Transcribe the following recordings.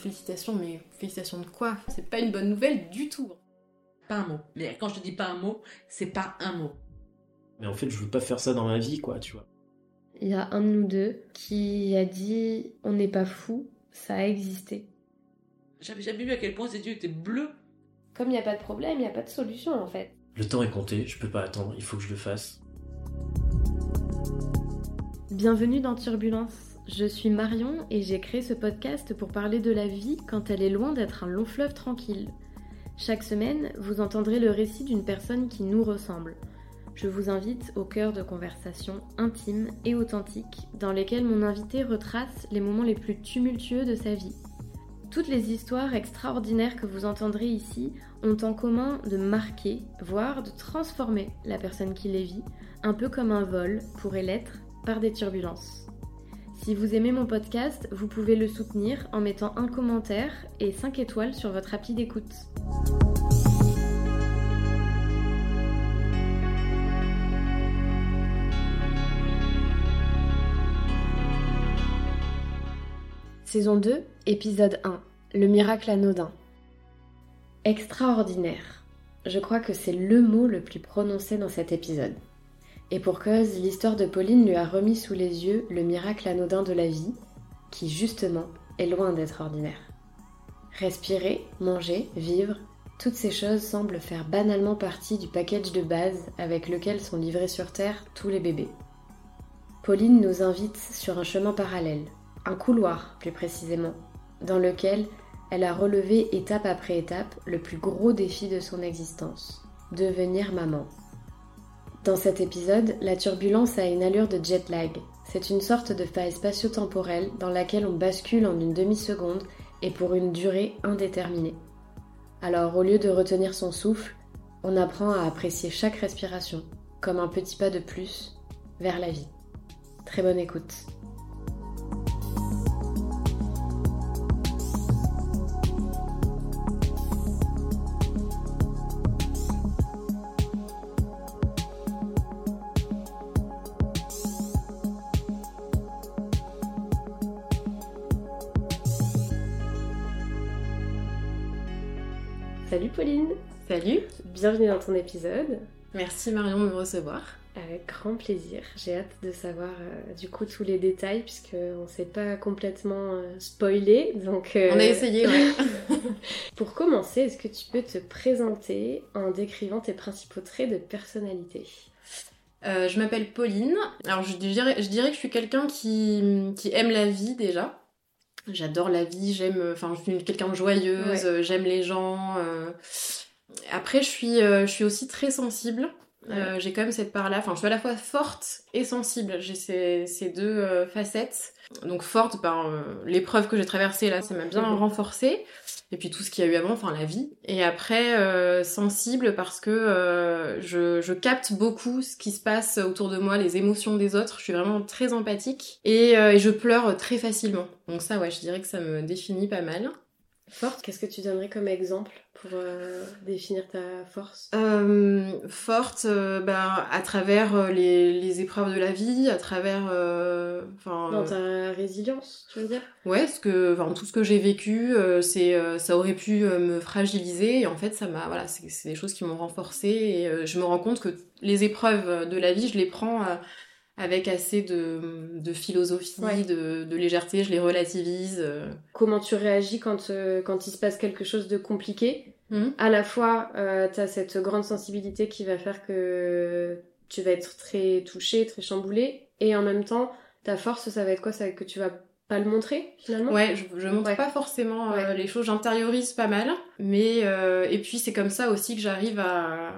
Félicitations, mais félicitations de quoi? C'est pas une bonne nouvelle du tout. Pas un mot. Mais quand je te dis pas un mot, c'est pas un mot. Mais en fait, je veux pas faire ça dans ma vie, quoi, tu vois. Il y a un de nous deux qui a dit on n'est pas fou, ça a existé. J'avais jamais vu à quel point ces yeux étaient bleus. Comme il n'y a pas de problème, il n'y a pas de solution en fait. Le temps est compté, je peux pas attendre, il faut que je le fasse. Bienvenue dans Turbulence. Je suis Marion et j'ai créé ce podcast pour parler de la vie quand elle est loin d'être un long fleuve tranquille. Chaque semaine, vous entendrez le récit d'une personne qui nous ressemble. Je vous invite au cœur de conversations intimes et authentiques dans lesquelles mon invité retrace les moments les plus tumultueux de sa vie. Toutes les histoires extraordinaires que vous entendrez ici ont en commun de marquer, voire de transformer la personne qui les vit, un peu comme un vol pourrait l'être par des turbulences. Si vous aimez mon podcast, vous pouvez le soutenir en mettant un commentaire et 5 étoiles sur votre appli d'écoute. Saison 2, épisode 1. Le miracle anodin. Extraordinaire. Je crois que c'est le mot le plus prononcé dans cet épisode. Et pour cause, l'histoire de Pauline lui a remis sous les yeux le miracle anodin de la vie, qui justement est loin d'être ordinaire. Respirer, manger, vivre, toutes ces choses semblent faire banalement partie du package de base avec lequel sont livrés sur Terre tous les bébés. Pauline nous invite sur un chemin parallèle, un couloir plus précisément, dans lequel elle a relevé étape après étape le plus gros défi de son existence, devenir maman. Dans cet épisode, la turbulence a une allure de jet lag. C'est une sorte de faille spatio-temporelle dans laquelle on bascule en une demi-seconde et pour une durée indéterminée. Alors au lieu de retenir son souffle, on apprend à apprécier chaque respiration, comme un petit pas de plus vers la vie. Très bonne écoute. Salut Pauline Salut Bienvenue dans ton épisode. Merci Marion de me recevoir. Avec grand plaisir. J'ai hâte de savoir euh, du coup tous les détails puisque on s'est pas complètement euh, spoilé. Donc euh, On a essayé, ouais. pour commencer, est-ce que tu peux te présenter en décrivant tes principaux traits de personnalité? Je m'appelle Pauline. Alors je dirais, je dirais que je suis quelqu'un qui, qui aime la vie déjà. J'adore la vie, j'aime, enfin je suis quelqu'un de joyeuse, Ouais. euh, j'aime les gens. euh. Après je suis, euh, je suis aussi très sensible. Euh, j'ai quand même cette part-là, enfin je suis à la fois forte et sensible. J'ai ces, ces deux euh, facettes. Donc forte, ben, euh, l'épreuve que j'ai traversée là, ça m'a bien Mhm. renforcée. Et puis tout ce qu'il y a eu avant, enfin la vie. Et après, euh, sensible parce que euh, je, je capte beaucoup ce qui se passe autour de moi, les émotions des autres. Je suis vraiment très empathique et, euh, et je pleure très facilement. Donc ça, ouais, je dirais que ça me définit pas mal. Forte, qu'est-ce que tu donnerais comme exemple pour euh, définir ta force? Euh, forte, euh, ben, à travers les, les épreuves de la vie, à travers, Dans ta résilience, tu veux dire? Ouais, ce que, tout ce que j'ai vécu, c'est, ça aurait pu me fragiliser et en fait, ça m'a, voilà, c'est, c'est des choses qui m'ont renforcée et je me rends compte que les épreuves de la vie, je les prends avec assez de, de philosophie, Ouais. de, de légèreté, je les relativise. euh. Comment tu réagis quand, euh, quand il se passe quelque chose de compliqué? Mhm. À la fois, euh, t'as cette grande sensibilité qui va faire que tu vas être très touché, très chamboulé, et en même temps, ta force, ça va être quoi? Ça va être que tu vas pas le montrer finalement Ouais, je, je montre Ouais. pas forcément euh, Ouais. les choses, j'intériorise pas mal, mais euh, et puis c'est comme ça aussi que j'arrive à,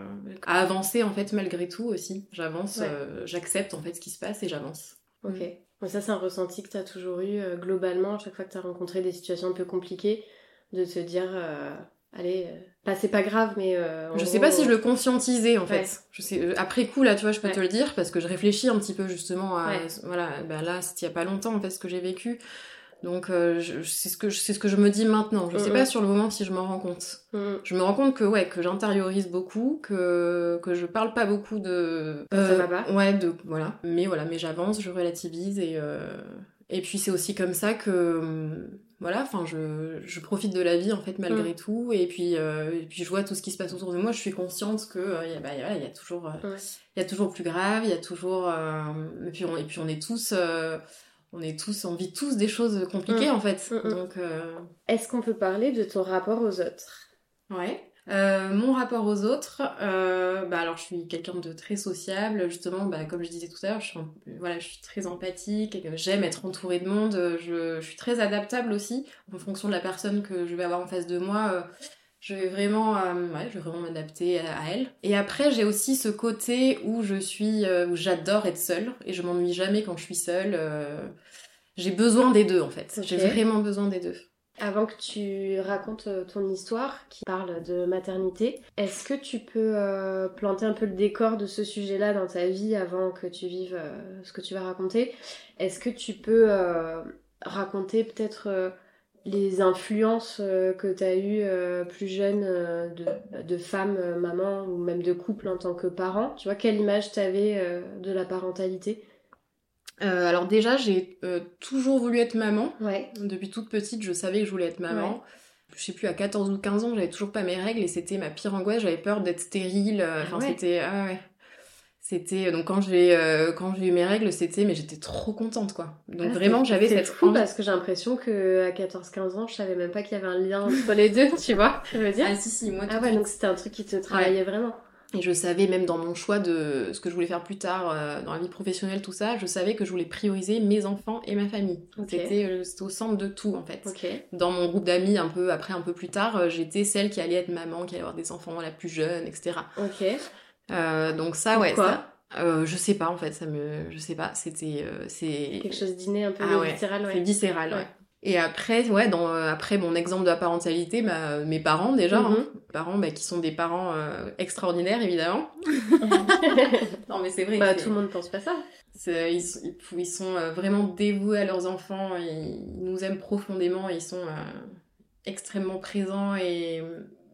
à avancer en fait malgré tout aussi. J'avance, Ouais. euh, j'accepte en fait ce qui se passe et j'avance. Ok. Ça, c'est un ressenti que tu as toujours eu globalement, à chaque fois que tu as rencontré des situations un peu compliquées, de te dire, allez, euh, bah, c'est pas grave, mais. euh, Je sais gros, pas si je le conscientisais en fait. Je sais, euh, après coup là, tu vois, je peux Ouais. te le dire parce que je réfléchis un petit peu justement à, Ouais. voilà, bah là, c'était il y a pas longtemps en fait ce que j'ai vécu. Donc euh, c'est ce que c'est ce que je me dis maintenant. Je sais Mhm. pas sur le moment si je m'en rends compte. Mm. Je me rends compte que ouais, que j'intériorise beaucoup, que que je parle pas beaucoup de Quand ça va pas. Ouais, de voilà. Mais voilà, mais j'avance, je relativise et euh, et puis c'est aussi comme ça que voilà, enfin, je, je profite de la vie en fait malgré Mm. tout, et puis, euh, et puis je vois tout ce qui se passe autour de moi. Je suis consciente que euh, y a, bah, y a- il y a toujours, euh, il y a toujours plus grave, il y a toujours, euh, et puis on, et puis on est tous, euh, on est tous, on vit tous des choses compliquées Mm. en fait. Mm, mm. Donc, euh, Est-ce qu'on peut parler de ton rapport aux autres? Ouais. Euh, mon rapport aux autres, euh, bah alors je suis quelqu'un de très sociable, justement, bah comme je disais tout à l'heure, je suis, voilà, je suis très empathique, j'aime être entourée de monde, je, je suis très adaptable aussi, en fonction de la personne que je vais avoir en face de moi, euh, je vais vraiment, ouais, je vais vraiment m'adapter à, à elle. Et après, j'ai aussi ce côté où je suis, où j'adore être seule, et je m'ennuie jamais quand je suis seule. j'ai besoin des deux en fait, j'ai vraiment besoin des deux. Avant que tu racontes euh, ton histoire qui parle de maternité, est-ce que tu peux euh, planter un peu le décor de ce sujet-là dans ta vie avant que tu vives euh, ce que tu vas raconter? Est-ce que tu peux raconter peut-être les influences que tu as eues plus jeune de, de femme, maman ou même de couple en tant que parent? Tu vois, quelle image tu avais de la parentalité? Euh, alors déjà, j'ai euh, toujours voulu être maman. Ouais. Depuis toute petite, je savais que je voulais être maman. Je sais plus, à 14 ou 15 ans, j'avais toujours pas mes règles et c'était ma pire angoisse. J'avais peur d'être stérile. euh, Enfin, ouais. c'était. Ah ouais. C'était. Donc, quand j'ai euh, quand j'ai eu mes règles, c'était. Mais j'étais trop contente, quoi. Donc, Ah, vraiment, j'avais c'est cette. fou envie- parce que j'ai l'impression que à 14-15 ans, je savais même pas qu'il y avait un lien entre les deux, tu vois, je veux dire? Ah, si, si, moi, Ah ouais, donc c'était un truc qui te travaillait vraiment. Et je savais même dans mon choix de ce que je voulais faire plus tard euh, dans la vie professionnelle, tout ça, je savais que je voulais prioriser mes enfants et ma famille. C'était euh, c'était au centre de tout, en fait. Dans mon groupe d'amis un peu après un peu plus tard euh, j'étais celle qui allait être maman qui allait avoir des enfants la plus jeune etc donc ça ouais ça, euh, je sais pas en fait ça me je sais pas c'était euh, c'est Quelque chose d'inné un peu Ah ouais, viscéral, c'est ouais. viscéral ouais. Et après ouais dans euh, après mon exemple de la parentalité bah, mes parents déjà Mhm. hein. Mes parents bah, qui sont des parents euh, extraordinaires évidemment non mais c'est vrai bah, tout le monde pense pas ça. ils, sont- ils- ils sont euh, vraiment dévoués à leurs enfants, ils nous aiment profondément, ils sont euh, extrêmement présents et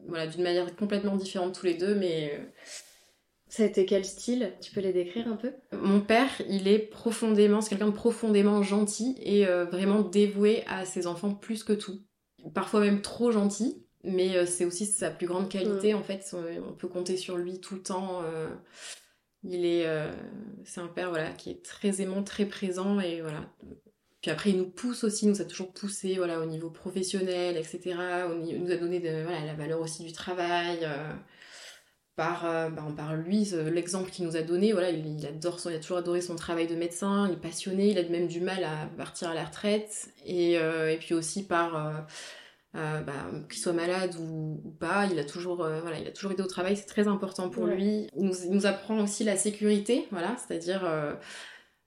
voilà d'une manière complètement différente tous les deux. Mais Ça a été quel style? Tu peux les décrire un peu? Mon père, il est profondément, c'est quelqu'un de profondément gentil et euh, vraiment dévoué à ses enfants plus que tout. Parfois même trop gentil, mais euh, c'est aussi sa plus grande qualité en fait. On peut compter sur lui tout le temps. euh, il est, c'est un père voilà qui est très aimant, très présent et voilà. Puis après, il nous pousse aussi, il nous a toujours poussé voilà au niveau professionnel, etc. Il nous a donné de, voilà la valeur aussi du travail. Euh, par, euh, bah, par lui, ce- l'exemple qu'il nous a donné, voilà, il, il adore son, il a toujours adoré son travail de médecin, il est passionné, il a même du mal à partir à la retraite, et, euh, et puis aussi par, euh, euh, bah, qu'il soit malade ou, ou pas, il a toujours, euh, voilà, il a toujours été au travail, c'est très important pour Ouais. lui. Il nous, il nous apprend aussi la sécurité, voilà, c'est-à-dire euh,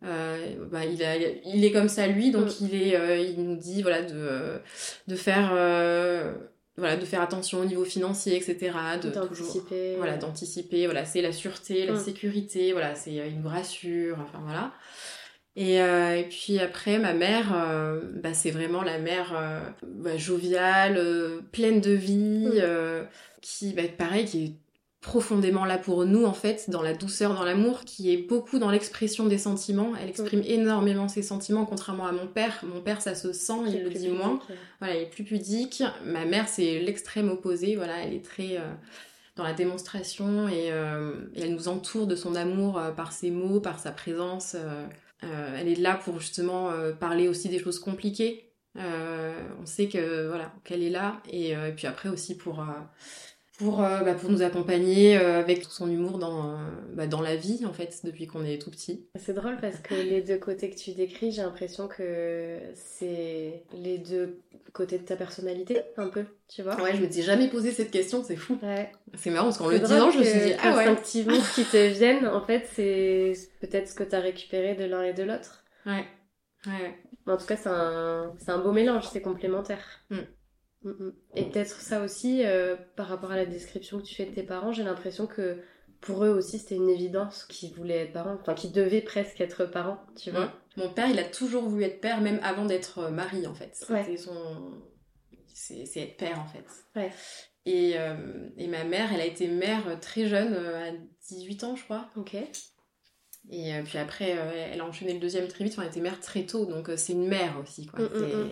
euh, bah, il, a, il est comme ça lui, donc Mm. il est, euh, il nous dit voilà de, euh, de faire, euh, voilà, de faire attention au niveau financier, etc. De toujours, D'anticiper. voilà, d'anticiper, voilà, c'est la sûreté, la Mm. sécurité, voilà, c'est euh, il nous rassure, enfin voilà. Et, euh, et puis après, ma mère, euh, bah, c'est vraiment la mère euh, bah, joviale, pleine de vie, Mm. qui, bah, pareil, qui est profondément là pour nous en fait, dans la douceur, dans l'amour, qui est beaucoup dans l'expression des sentiments. Elle exprime énormément ses sentiments, contrairement à mon père. Mon père, ça se sent, il le dit moins. Voilà, elle est plus pudique. Ma mère, c'est l'extrême opposé. Voilà, elle est très euh, dans la démonstration et, euh, et elle nous entoure de son amour euh, par ses mots, par sa présence. elle est là pour justement parler aussi des choses compliquées. On sait que voilà qu'elle est là et, et puis après aussi pour pour euh, bah, pour nous accompagner euh, avec son humour dans euh, bah, dans la vie en fait depuis qu'on est tout petit. C'est drôle parce que les deux côtés que tu décris, j'ai l'impression que c'est les deux côtés de ta personnalité, un peu, tu vois. Ouais, je m'étais jamais posé cette question, c'est fou. Ouais. C'est marrant parce qu'en le disant, je me suis dit ah ouais. qu'instinctivement, ce qui te vienne, en fait, c'est peut-être ce que tu as récupéré de l'un et de l'autre. Ouais. Ouais. En tout cas, c'est un, c'est un beau mélange, c'est complémentaire. Mm. Mm, mm. Et peut-être ça aussi, euh, par rapport à la description que tu fais de tes parents, j'ai l'impression que pour eux aussi, c'était une évidence qu'ils voulaient être parents, enfin qu'ils devaient presque être parents, tu vois. Ouais. Mon père, il a toujours voulu être père, même avant d'être euh, mari, en fait. C'était Ouais. son. C'est être père, en fait. Ouais. Et, euh, et ma mère, elle a été mère très jeune, à 18 ans, je crois. Ok. Et puis après, elle a enchaîné le deuxième très vite. Enfin, elle était mère très tôt, donc c'est une mère aussi, quoi. Mm, mm,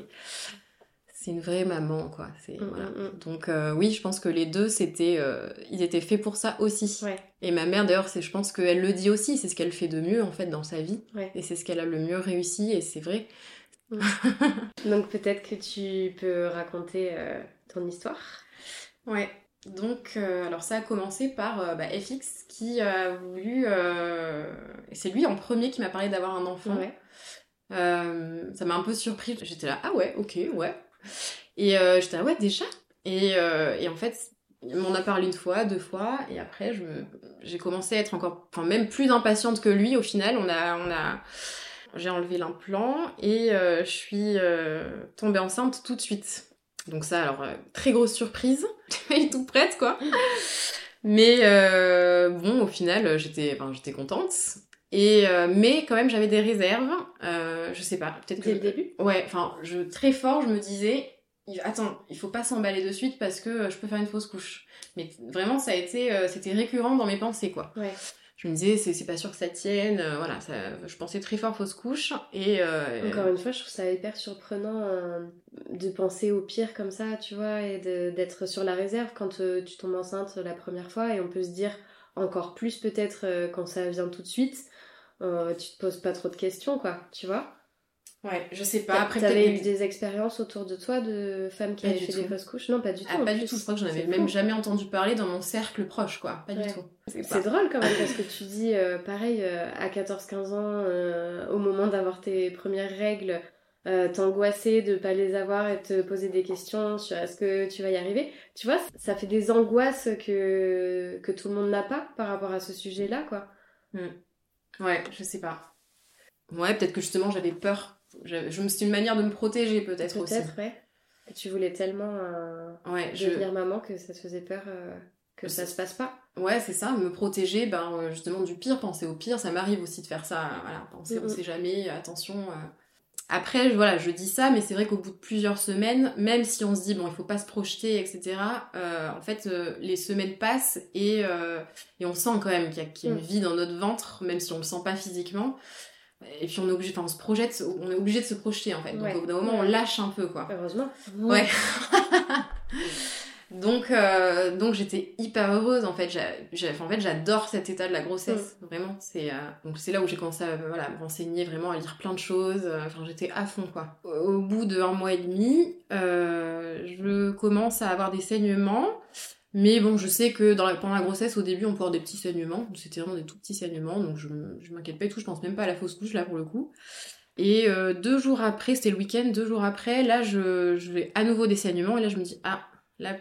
C'est- une vraie maman, quoi. C'est, Mm, voilà. mm, mm. Donc euh, oui, je pense que les deux, c'était, euh, ils étaient faits pour ça aussi. Ouais. Et ma mère, d'ailleurs, c'est, je pense qu'elle le dit aussi, c'est ce qu'elle fait de mieux en fait dans sa vie, Ouais. et c'est ce qu'elle a le mieux réussi, et c'est vrai. Donc peut-être que tu peux raconter euh, ton histoire. Ouais. Donc, alors ça a commencé par bah, FX qui a voulu. c'est lui en premier qui m'a parlé d'avoir un enfant. Ouais. Ça m'a un peu surpris. J'étais là, ah ouais, ok, ouais. Et euh, j'étais là, ouais, déjà? Et, euh, et en fait, il m'en a parlé une fois, deux fois, et après, j'ai commencé à être encore, enfin, même plus impatiente que lui. Au final, on a, on a, j'ai enlevé l'implant et euh, je suis euh, tombée enceinte tout de suite. Donc ça, alors, très grosse surprise. J'étais pas du tout prête, quoi. Mais bon, au final, j'étais, enfin, j'étais contente. Et euh, mais quand même, j'avais des réserves. Euh, je sais pas, peut-être que Dès le début? Ouais, enfin, je très fort, je me disais, attends, il faut pas s'emballer de suite parce que euh, je peux faire une fausse couche. Mais vraiment, ça a été, euh, c'était récurrent dans mes pensées, quoi. Ouais. Je me disais, c'est pas sûr que ça tienne, voilà, ça, je pensais très fort fausse couche et. Encore une fois, je trouve ça hyper surprenant de penser au pire comme ça, tu vois, et d'être sur la réserve quand tu tombes enceinte la première fois, et on peut se dire encore plus peut-être quand ça vient tout de suite, euh, tu te poses pas trop de questions, quoi, tu vois. Ouais, je sais pas. Après, T'avais eu des expériences autour de toi de femmes qui Pas avaient fait des fausses couches? Non, pas du tout. Ah, pas plus. du tout, je crois que j'en avais même fou. jamais entendu parler dans mon cercle proche, quoi. Pas Ouais. du tout. C'est drôle quand même parce que tu dis, euh, pareil, euh, à 14-15 ans, euh, au moment d'avoir tes premières règles, t'angoisser de pas les avoir et te poser des questions sur est-ce que tu vas y arriver. Tu vois, ça fait des angoisses que, que tout le monde n'a pas par rapport à ce sujet-là, quoi. Ouais, je sais pas. Ouais, peut-être que justement j'avais peur. Je me une manière de me protéger peut-être aussi. Peut-être, ouais. Et tu voulais tellement euh, Ouais, je... devenir maman que ça te faisait peur euh, que ça se passe pas. Ouais, c'est ça, me protéger, ben euh, justement du pire, penser au pire, ça m'arrive aussi de faire ça, voilà, penser on Mhm. sait jamais, attention. euh. Après, voilà, je dis ça, mais c'est vrai qu'au bout de plusieurs semaines, même si on se dit, bon, il faut pas se projeter, etc., euh, en fait, euh, les semaines passent et, euh, et on sent quand même qu'il y, a- qu'il y a une Mhm. vie dans notre ventre, même si on le sent pas physiquement. Et puis on est obligé, enfin, on se projette, on est obligé de se projeter, en fait. Donc Ouais. au bout d'un moment, on lâche un peu, quoi. Heureusement. Ouais. donc, euh, donc j'étais hyper heureuse en fait. Enfin, en fait, j'adore cet état de la grossesse, vraiment. C'est euh, donc c'est là où j'ai commencé à voilà, me renseigner vraiment, à lire plein de choses. Euh, Enfin, j'étais à fond quoi. Au, au bout de un mois et demi, euh, je commence à avoir des saignements. Mais bon, je sais que dans la, pendant la grossesse, au début, on peut avoir des petits saignements. C'était vraiment des tout petits saignements, donc je, je m'inquiète pas du tout. Je pense même pas à la fausse couche là pour le coup. Et deux jours après, c'était le week-end, deux jours après, là, je, je vais à nouveau des saignements. Et là, je me dis, ah, là,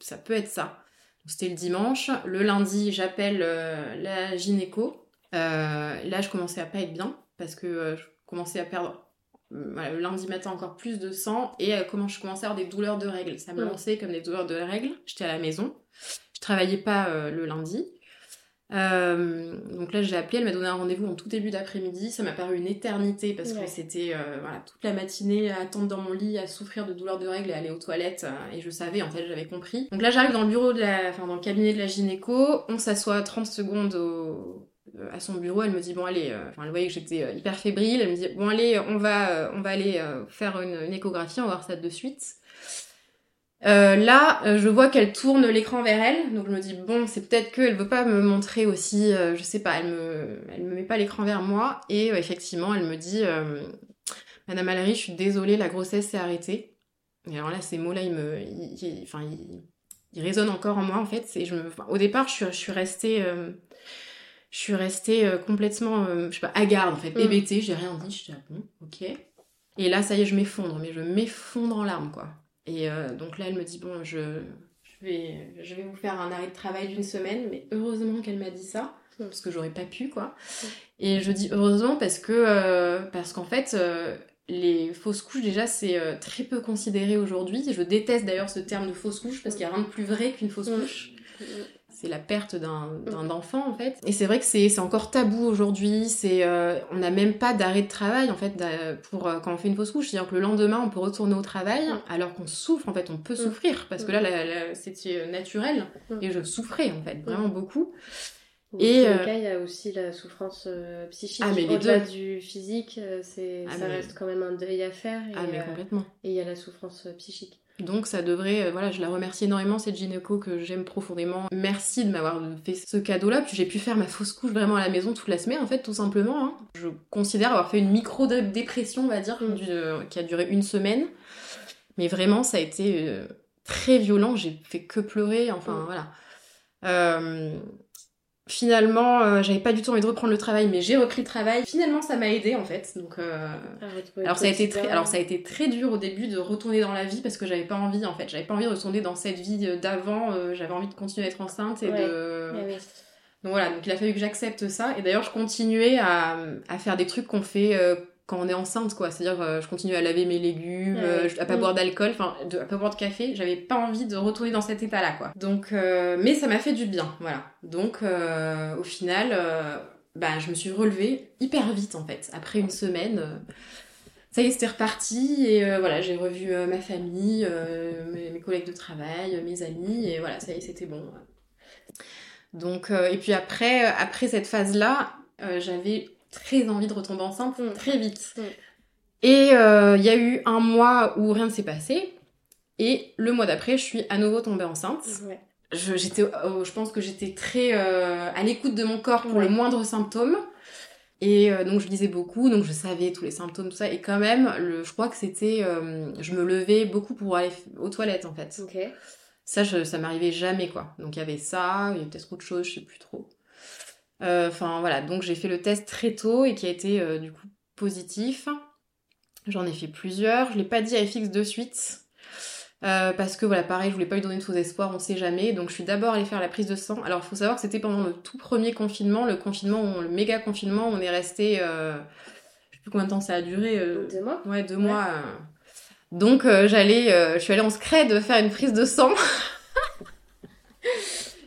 ça peut être ça. C'était le dimanche. Le lundi, j'appelle euh, la gynéco. Euh, là, je commençais à pas être bien parce que euh, je commençais à perdre voilà, le lundi matin encore plus de sang et comment je commençais à avoir des douleurs de règles. Ça me lançait comme des douleurs de règles. J'étais à la maison. Je travaillais pas le lundi. Euh, donc là, j'ai appelé, elle m'a donné un rendez-vous en tout début d'après-midi. Ça m'a paru une éternité parce Ouais. que c'était euh, voilà, toute la matinée à attendre dans mon lit, à souffrir de douleurs de règles et aller aux toilettes. euh, et je savais, en fait, j'avais compris. Donc là, j'arrive dans le bureau de la, enfin, dans le cabinet de la gynéco. On s'assoit 30 secondes au- euh, à son bureau. Elle me dit, bon, allez, euh, enfin, elle voyait que j'étais euh, hyper fébrile. Elle me dit, bon, allez, on va, euh, on va aller faire une, une échographie, on va voir ça de suite. Euh, là, euh, je vois qu'elle tourne l'écran vers elle, donc je me dis bon, c'est peut-être qu'elle veut pas me montrer aussi, euh, je sais pas, elle me, elle me met pas l'écran vers moi, et euh, effectivement, elle me dit, euh, Madame Mallory, je suis désolée, la grossesse s'est arrêtée. Et alors là, ces mots-là, ils me, ils- enfin, ils, ils résonnent encore en moi en fait. Et je me, enfin, au départ, je suis, je suis restée, euh, je suis restée complètement, je sais pas, hagarde en fait, Mm. bébêtée. J'ai rien dit, j'étais ah bon, ok. Et là, ça y est, je m'effondre, mais je m'effondre en larmes quoi. Et euh, donc là, elle me dit bon, je, je vais, je vais vous faire un arrêt de travail d'une semaine, mais heureusement qu'elle m'a dit ça Mm. parce que j'aurais pas pu quoi. Mm. Et je dis heureusement parce que euh, parce qu'en fait. euh, les fausses couches, déjà, c'est euh, très peu considéré aujourd'hui. Je déteste d'ailleurs ce terme de fausse couche parce qu'il n'y a rien de plus vrai qu'une fausse Mm. couche. C'est la perte d'un enfant, en fait. Et c'est vrai que c'est encore tabou aujourd'hui. C'est euh, On n'a même pas d'arrêt de travail, en fait, pour euh, quand on fait une fausse couche. C'est-à-dire que le lendemain, on peut retourner au travail, alors qu'on souffre, en fait. On peut souffrir. Parce que là, c'était naturel. Mm. Et je souffrais, en fait, vraiment beaucoup. Et, euh, cas, il y a aussi la souffrance euh, psychique. Ah, mais les Au-delà deux. du physique, euh, c'est, Ah, ça mais- reste quand même un deuil à faire. Et, Ah mais euh, complètement. et il y a la souffrance euh, psychique. Donc ça devrait, euh, voilà, je la remercie énormément cette gynéco que j'aime profondément. Merci de m'avoir fait ce cadeau-là, puis j'ai pu faire ma fausse couche vraiment à la maison toute la semaine en fait, tout simplement. hein. Je considère avoir fait une micro-dépression, on va dire, Mm. du- euh, qui a duré une semaine. Mais vraiment, ça a été euh, très violent, j'ai fait que pleurer, enfin Mm. voilà. Finalement, euh, j'avais pas du tout envie de reprendre le travail, mais j'ai repris le travail. Finalement, ça m'a aidé en fait. Donc, euh, retrouver alors ça a été très, alors ça a été très dur au début de retourner dans la vie parce que j'avais pas envie en fait, j'avais pas envie de retourner dans cette vie euh, d'avant. euh, j'avais envie de continuer à être enceinte et Ouais. de. Ah oui. Donc voilà, donc il a fallu que j'accepte ça. Et d'ailleurs, je continuais à, à faire des trucs qu'on fait euh, quand on est enceinte, quoi. C'est-à-dire, euh, je continuais à laver mes légumes, euh, à pas Mm. boire d'alcool, enfin, à pas boire de café. J'avais pas envie de retourner dans cet état-là, quoi. Donc, euh, mais ça m'a fait du bien, voilà. Donc, euh, au final, bah, je me suis relevée hyper vite, en fait. Après une semaine, ça y est, c'était reparti. Et voilà, j'ai revu ma famille, mes, mes collègues de travail, mes amis, et voilà, ça y est, c'était bon. Donc, et puis après, après cette phase-là, j'avais très envie de retomber enceinte Mm. très vite. Mm. Et euh, il y a eu un mois où rien ne s'est passé. Et le mois d'après, je suis à nouveau tombée enceinte. Ouais. Je, j'étais, euh, je pense que j'étais très euh, à l'écoute de mon corps pour Ouais. le moindre symptôme. Et euh, donc je lisais beaucoup, donc je savais tous les symptômes, tout ça. Et quand même, le, je crois que c'était, je me levais beaucoup pour aller aux toilettes en fait. Ok. Ça, je, ça m'arrivait jamais, quoi. Donc il y avait ça, il y avait peut-être autre chose, je sais plus trop. Euh, Enfin voilà, donc j'ai fait le test très tôt et qui a été euh, du coup positif. J'en ai fait plusieurs. Je l'ai pas dit à FX de suite. Euh, parce que voilà, pareil, je voulais pas lui donner de faux espoirs, on sait jamais. Donc je suis d'abord allée faire la prise de sang. Alors il faut savoir que c'était pendant le tout premier confinement, le confinement, le méga confinement, on est resté. Euh, je sais plus combien de temps ça a duré. euh, Deux mois Ouais, deux mois. Donc j'allais, je suis allée en scred faire une prise de sang.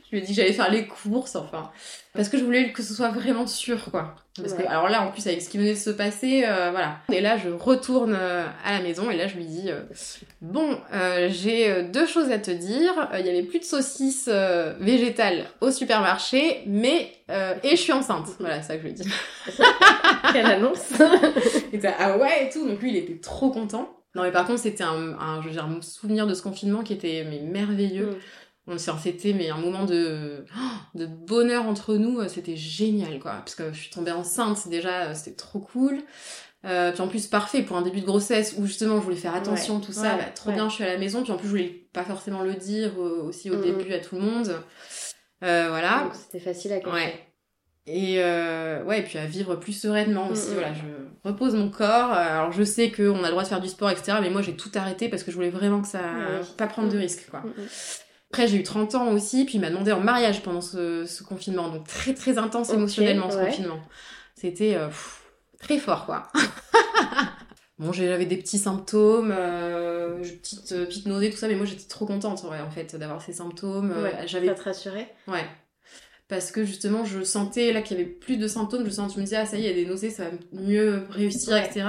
je lui ai dit que j'allais faire les courses, enfin, parce que je voulais que ce soit vraiment sûr, quoi. Parce que alors là, en plus avec ce qui venait de se passer, euh, voilà. Et là, je retourne euh, à la maison et là, je lui dis euh, bon, euh, j'ai euh, deux choses à te dire. Euh, Il y avait plus de saucisses végétales au supermarché, mais euh, et je suis enceinte. Voilà, c'est ça que je lui ai dit. Quelle annonce était ah ouais et tout, donc lui il était trop content. Non mais par contre c'était un, un, je veux dire, un souvenir de ce confinement qui était mais merveilleux. Mm. On s'est c'était mais un moment de de bonheur entre nous, euh, c'était génial quoi. Parce que je suis tombée enceinte déjà, euh, c'était trop cool. Euh, puis en plus parfait pour un début de grossesse où justement je voulais faire attention tout ça, ouais, bah, trop ouais. bien je suis à la maison. Puis en plus je voulais pas forcément le dire aussi au Mm. début à tout le monde. Euh, voilà. C'était facile à. Ouais. Et euh, ouais, et puis à vivre plus sereinement aussi. Mm, mm. Voilà, je repose mon corps. Alors je sais qu'on a le droit de faire du sport, etc. Mais moi j'ai tout arrêté parce que je voulais vraiment que ça. Pas prendre de Mm. risques, quoi. Après j'ai eu 30 ans aussi, puis il m'a demandé en mariage pendant ce, ce confinement. Donc très très intense émotionnellement ce ouais. confinement. C'était euh, très fort, quoi. Bon, j'avais des petits symptômes, euh, petite, euh, petite nausée, tout ça, mais moi j'étais trop contente ouais, en fait d'avoir ces symptômes. Euh, Ouais, j'avais Ça te rassurait Ouais. Parce que justement, je sentais là qu'il y avait plus de symptômes. Je, sens, je me disais, ah ça y est, il y a des nausées, ça va mieux réussir, Ouais. etc.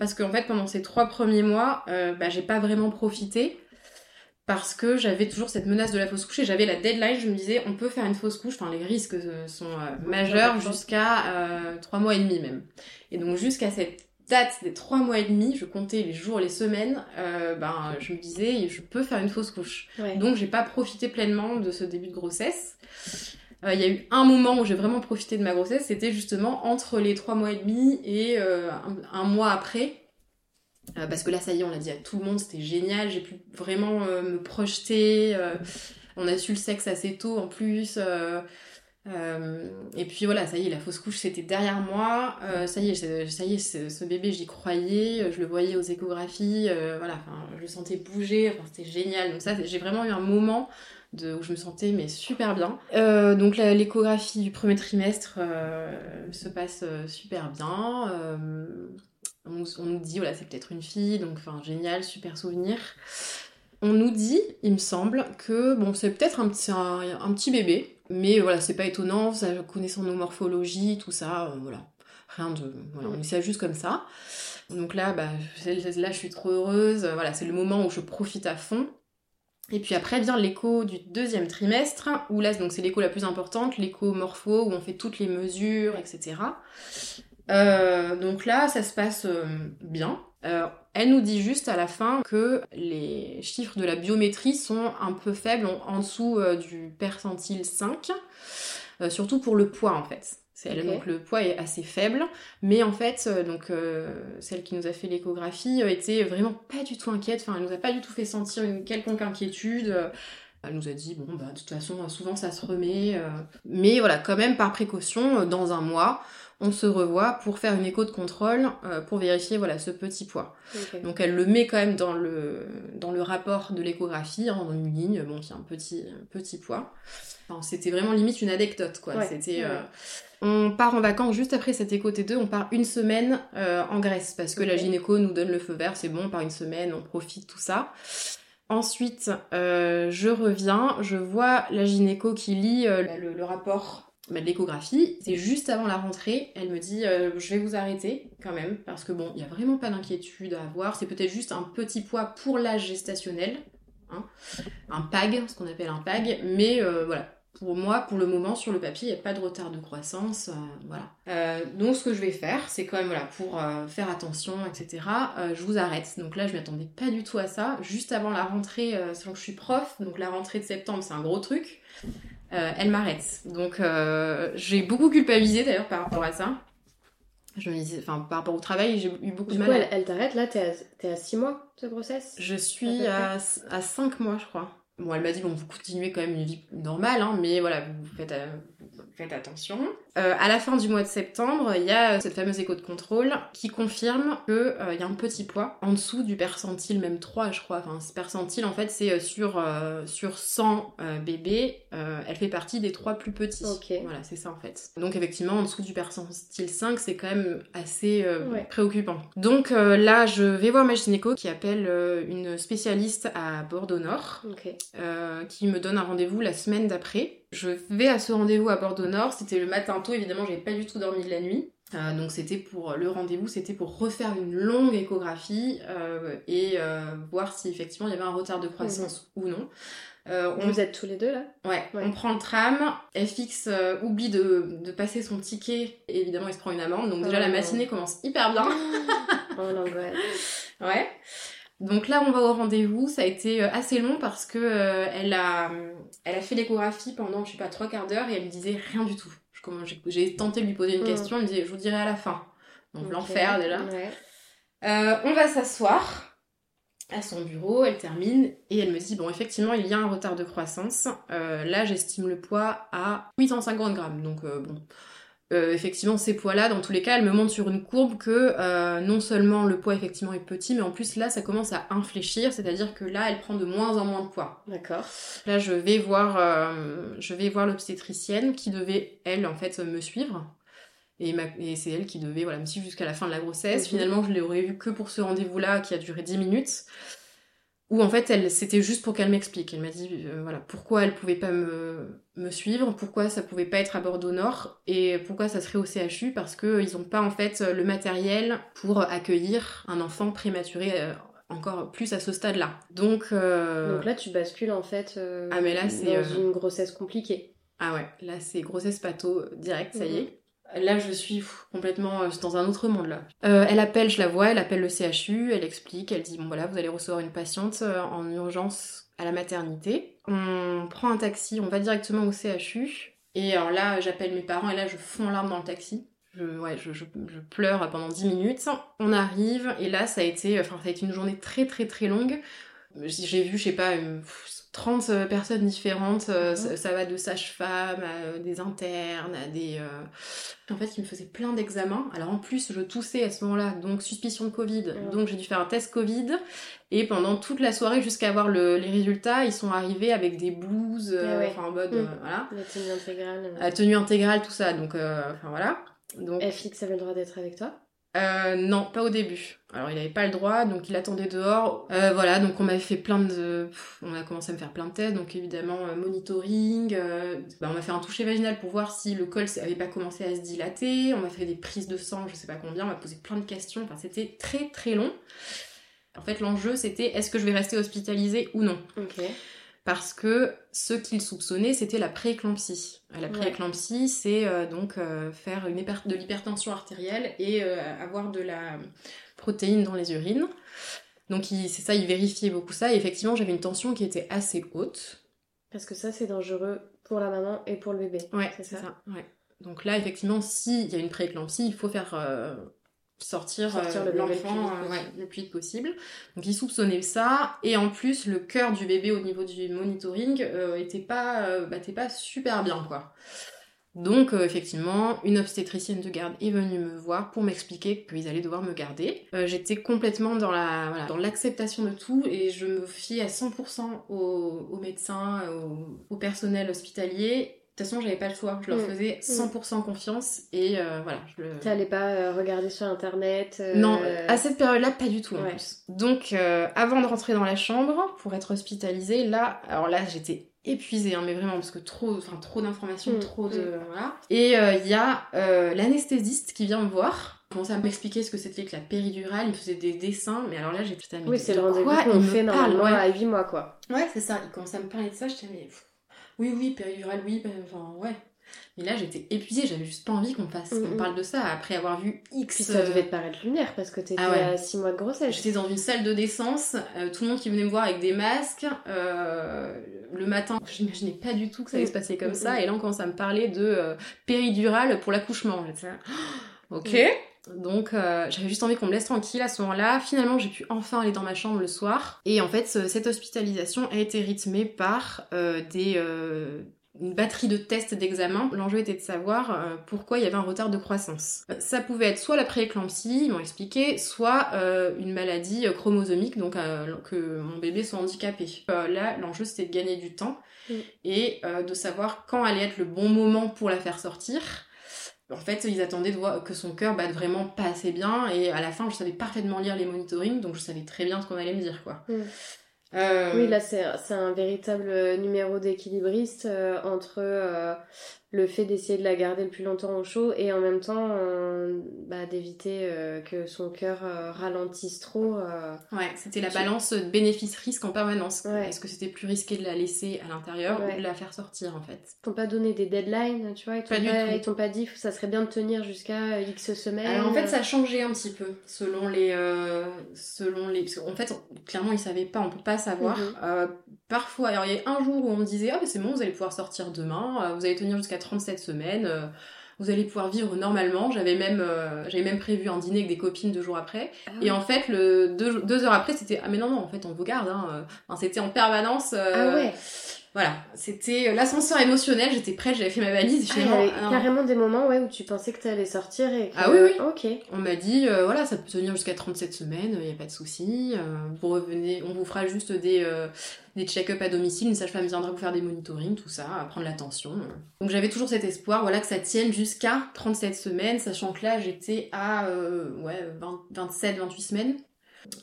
Parce qu'en fait, pendant ces trois premiers mois, bah, j'ai pas vraiment profité. Parce que j'avais toujours cette menace de la fausse couche et j'avais la deadline. Je me disais, on peut faire une fausse couche. Enfin, les risques euh, sont euh, majeurs jusqu'à euh, trois mois et demi même. Et donc, jusqu'à cette date des trois mois et demi, je comptais les jours, les semaines. euh, ben, je me disais, je peux faire une fausse couche. Ouais. Donc j'ai pas profité pleinement de ce début de grossesse. Il y a eu un moment où j'ai vraiment profité de ma grossesse, c'était justement entre les trois mois et demi et un, un mois après. Euh, parce que là, ça y est, on l'a dit à tout le monde, c'était génial, j'ai pu vraiment euh, me projeter. euh, on a su le sexe assez tôt en plus. et puis voilà, ça y est, la fausse couche c'était derrière moi. Ça y est, ça y est, ce, bébé j'y croyais, je le voyais aux échographies, voilà, je le sentais bouger, c'était génial. Donc ça, j'ai vraiment eu un moment où je me sentais mais super bien. Donc l'échographie du premier trimestre se passe super bien. On, nous- dit voilà c'est peut-être une fille, donc enfin génial, super souvenir. On nous dit, il me semble, que bon c'est peut-être un, petit- un, un petit bébé, mais voilà c'est pas étonnant, ça, connaissant nos morphologies, tout ça, euh, voilà. Rien de... Voilà, on ça juste comme ça. Donc là, bah, là je suis trop heureuse, voilà, c'est le moment où je profite à fond. Et puis après vient l'écho du deuxième trimestre, où là donc c'est l'écho la plus importante, l'écho morpho, où on fait toutes les mesures, etc. Euh, donc là, ça se passe euh, bien. Euh, elle nous dit juste à la fin que les chiffres de la biométrie sont un peu faibles, en, en dessous du percentile 5, euh, surtout pour le poids en fait. Elle, donc le poids est assez faible, mais en fait, donc celle qui nous a fait l'échographie était vraiment pas du tout inquiète. Enfin, elle nous a pas du tout fait sentir une quelconque inquiétude. Elle nous a dit bon bah de toute façon souvent ça se remet, euh, mais voilà quand même par précaution dans un mois on se revoit pour faire une écho de contrôle euh, pour vérifier voilà ce petit poids. Donc elle le met quand même dans le, dans le rapport de l'échographie, hein, dans une ligne, bon, qui a un petit, petit poids. Enfin, c'était vraiment limite une anecdote, quoi. Ouais, C'était, ouais. euh, On part en vacances juste après cette écho T2, on part une semaine euh, en Grèce, parce que la gynéco nous donne le feu vert, c'est bon, on part une semaine, on profite, tout ça. Ensuite, euh, je reviens, je vois la gynéco qui lit euh, le, le rapport de l'échographie. C'est juste avant la rentrée, elle me dit euh, je vais vous arrêter quand même parce que bon, il y a vraiment pas d'inquiétude à avoir. C'est peut-être juste un petit poids pour l'âge gestationnel, hein. un PAG, ce qu'on appelle un PAG, mais euh, voilà. Pour moi, pour le moment, sur le papier, il n'y a pas de retard de croissance, euh, voilà. Donc, ce que je vais faire, c'est quand même, voilà, pour faire attention, etc., je vous arrête. Donc là, je m'attendais pas du tout à ça. Juste avant la rentrée, sachant que je suis prof, donc la rentrée de septembre, c'est un gros truc. Euh, elle m'arrête. Donc euh, j'ai beaucoup culpabilisé d'ailleurs par rapport à ça. Je me disais, enfin par rapport au travail, j'ai eu beaucoup Du de mal. elle, elle t'arrête là, t'es à, t'es à 6 mois de grossesse Je suis À à, à 5 mois, je crois. Bon, elle m'a dit, bon, vous continuez quand même une vie normale, hein, mais voilà, vous faites, euh, faites attention. Euh, à la fin du mois de septembre, il y a euh, cette fameuse écho de contrôle qui confirme qu'il y a un petit poids en dessous du percentile, même 3, je crois. Enfin, ce percentile, en fait, c'est euh, sur, euh, sur 100 euh, bébés, euh, elle fait partie des 3 plus petits. Ok. Voilà, c'est ça, en fait. Donc, effectivement, en dessous du percentile 5, c'est quand même assez euh, Ouais. préoccupant. Donc, euh, là, je vais voir ma gynéco qui appelle euh, une spécialiste à Bordeaux-Nord Ok. euh, qui me donne un rendez-vous la semaine d'après. Je vais à ce rendez-vous à Bordeaux-Nord, c'était le matin tôt, évidemment, j'avais pas du tout dormi de la nuit. Euh, donc c'était pour le rendez-vous, c'était pour refaire une longue échographie euh, et euh, voir si effectivement il y avait un retard de croissance ou non. On, Vous êtes tous les deux là? Ouais, Ouais. on prend le tram, FX oublie de, de passer son ticket et évidemment il se prend une amende. Donc déjà Oh la non. matinée commence hyper bien. Oh l'angoisse. Ouais. Donc là, on va au rendez-vous. Ça a été euh, assez long parce que euh, elle a, elle a fait l'échographie pendant, je sais pas, trois quarts d'heure et elle me disait rien du tout. J'ai tenté de lui poser une Mm. question. Elle me disait, je vous dirai à la fin. Donc l'enfer déjà. Ouais. Euh, on va s'asseoir à son bureau, elle termine et elle me dit bon effectivement il y a un retard de croissance. Euh, là j'estime le poids à 850 grammes donc bon. Euh, effectivement ces poids-là dans tous les cas elle me montre sur une courbe que euh, non seulement le poids effectivement est petit mais en plus là ça commence à infléchir c'est-à-dire que là elle prend de moins en moins de poids. D'accord. Là, je vais voir, euh, je vais voir l'obstétricienne qui devait, elle, en fait, me suivre. Et, ma- et c'est elle qui devait voilà, me suivre jusqu'à la fin de la grossesse. Mhm. Finalement, je l'aurais vu que pour ce rendez-vous-là qui a duré 10 minutes. Où en fait, elle, c'était juste pour qu'elle m'explique. Elle m'a dit euh, voilà, pourquoi elle pouvait pas me, me suivre, pourquoi ça pouvait pas être à Bordeaux Nord et pourquoi ça serait au CHU parce qu'ils n'ont pas en fait le matériel pour accueillir un enfant prématuré euh, encore plus à ce stade-là. Donc, euh, Donc là, tu bascules en fait euh, Ah, mais là, dans euh, une grossesse compliquée. Ah ouais, là c'est grossesse pato euh, direct, ça y Mhm. est. Là je suis complètement euh, dans un autre monde là. Euh, elle appelle, je la vois, elle appelle le CHU, elle explique, elle dit bon voilà vous allez recevoir une patiente euh, en urgence à la maternité. On prend un taxi, on va directement au CHU. Et alors là j'appelle mes parents et là je fonds larmes dans le taxi. Je, ouais, je, pleure pendant 10 minutes. On arrive et là ça a été, enfin ça a été une journée très très très longue. J'ai vu, je sais pas, 30 euh, personnes différentes. euh, ça, ça va de sages-femmes à euh, des internes, à des. euh, En fait, qui me faisaient plein d'examens. Alors en plus, je toussais à ce moment-là, donc suspicion de Covid. Ouais. Donc j'ai dû faire un test Covid. Et pendant toute la soirée, jusqu'à avoir le- les résultats, ils sont arrivés avec des blouses, euh, Ah ouais. en mode. Mm. euh, voilà. La tenue intégrale. À tenue intégrale, tout ça. Donc, enfin voilà. Donc, FX avait le droit d'être avec toi euh, non, pas au début. Alors il avait pas le droit, donc il attendait dehors. Euh, voilà, donc on m'avait fait plein de... On a commencé à me faire plein de tests, donc évidemment euh, monitoring. euh, bah, on m'a fait un toucher vaginal pour voir si le col avait pas commencé à se dilater. On m'a fait des prises de sang, je sais pas combien. On m'a posé plein de questions. Enfin, c'était très très long. En fait, l'enjeu c'était est-ce que je vais rester hospitalisée ou non. Parce que ce qu'il soupçonnait, c'était la prééclampsie. Euh, La Ouais. prééclampsie, c'est euh, donc euh, faire une de l'hypertension artérielle et euh, avoir de la protéine dans les urines. Donc c'est ça, il vérifiait beaucoup ça. Et effectivement, j'avais une tension qui était assez haute. Parce que ça, c'est dangereux pour la maman et pour le bébé. Ouais, c'est ça. ça. ouais. Donc là, effectivement, s'il y a une prééclampsie, il faut faire sortir, Sortir euh, le le l'enfant euh, possible. ouais, le plus vite possible. Donc il soupçonnait ça. Et en plus, le cœur du bébé au niveau du monitoring euh, était pas, euh, était pas super bien, quoi. Donc euh, effectivement, une obstétricienne de garde est venue me voir pour m'expliquer qu'ils allaient devoir me garder. J'étais complètement dans la voilà, dans l'acceptation de tout et je me fiais à 100% aux, aux médecins, au, au personnel hospitalier. De toute façon, j'avais pas le choix. Je leur Mm. faisais 100% confiance et euh, voilà. Je le... T'allais pas euh, regarder sur internet euh, Non, à cette période-là, pas du tout en Ouais. plus. Donc, avant de rentrer dans la chambre pour être hospitalisée, là, alors là, j'étais épuisée, hein, mais vraiment parce que trop, enfin trop d'informations, Mm, trop de mm. voilà. Et il y a l'anesthésiste qui vient me voir. Commençait à m'expliquer ce que c'était que la péridurale, il me faisait des dessins, mais alors là j'ai putain mais Oui, c'est le rendez-vous qu'on il me fait normalement ouais. à 8 mois, quoi. Ouais, c'est ça. Il commençait à me parler de ça. J'étais, mais pff, oui, oui, péridurale, oui, ben, enfin, ouais. Mais là, j'étais épuisée. J'avais juste pas envie qu'on fasse, qu'on Mhm. parle de ça après avoir vu X. Puis ça euh, devait te paraître lunaire parce que t'étais Ah ouais. à 6 mois de grossesse. J'étais dans une salle de naissance, euh, tout le monde qui venait me voir avec des masques. euh, le matin, j'imaginais pas du tout que ça allait se passer comme Mhm. ça. Et là, on commence à me parler de euh, péridurale pour l'accouchement. J'étais là, ok. Donc euh, j'avais juste envie qu'on me laisse tranquille à ce moment-là. Finalement, j'ai pu enfin aller dans ma chambre le soir. Et en fait, ce- cette hospitalisation a été rythmée par euh, des euh, une batterie de tests d'examen. L'enjeu était de savoir euh, pourquoi il y avait un retard de croissance. Euh, Ça pouvait être soit la prééclampsie, ils m'ont expliqué, soit une maladie chromosomique, donc que mon bébé soit handicapé. Là, l'enjeu c'était de gagner du temps Mm. et euh, de savoir quand allait être le bon moment pour la faire sortir. En fait, ils attendaient de voir que son cœur batte vraiment pas assez bien, et à la fin, je savais parfaitement lire les monitorings, donc je savais très bien ce qu'on allait me dire, quoi. Mm. Euh, Oui, là, c'est un véritable numéro d'équilibriste euh, entre euh, le fait d'essayer de la garder le plus longtemps au chaud et en même temps euh, bah, d'éviter euh, que son cœur euh, ralentisse trop. Ouais, c'était la balance bénéfice-risque en permanence. Ouais. Est-ce que c'était plus risqué de la laisser à l'intérieur Ouais. ou de la faire sortir, en fait? Ils t'ont pas donné des deadlines, tu vois, ils t'ont Pas du pas, tout. ils t'ont pas dit ça serait bien de tenir jusqu'à X semaines. Alors en fait, ça a changé un petit peu selon les, selon les, parce qu'en fait, clairement, ils savaient pas, on peut pas savoir. Mhm. Parfois, alors il y a un jour où on me disait, ah ben c'est bon, vous allez pouvoir sortir demain, euh, vous allez tenir jusqu'à 37 semaines, euh, vous allez pouvoir vivre normalement. J'avais même, euh, j'avais même prévu un dîner avec des copines deux jours après. Ah Et en fait, le deux, deux heures après, c'était, ah mais non non, en fait, on vous garde. Hein. enfin, c'était en permanence. euh, Ah ouais, Voilà, c'était l'ascenseur émotionnel. J'étais prête, j'avais fait ma valise. Ah, il y avait carrément des moments ouais, où tu pensais que t'allais sortir et que... Ah oui, oui. Ok. On m'a dit, euh, voilà, ça peut tenir jusqu'à 37 semaines, il n'y a pas de souci. euh, vous revenez, on vous fera juste des, euh, des check-up à domicile, une sage-femme viendra vous faire des monitorings, tout ça, prendre la tension. Donc j'avais toujours cet espoir, voilà, que ça tienne jusqu'à 37 semaines, sachant que là, j'étais à, euh, ouais, 20 27, 28 semaines.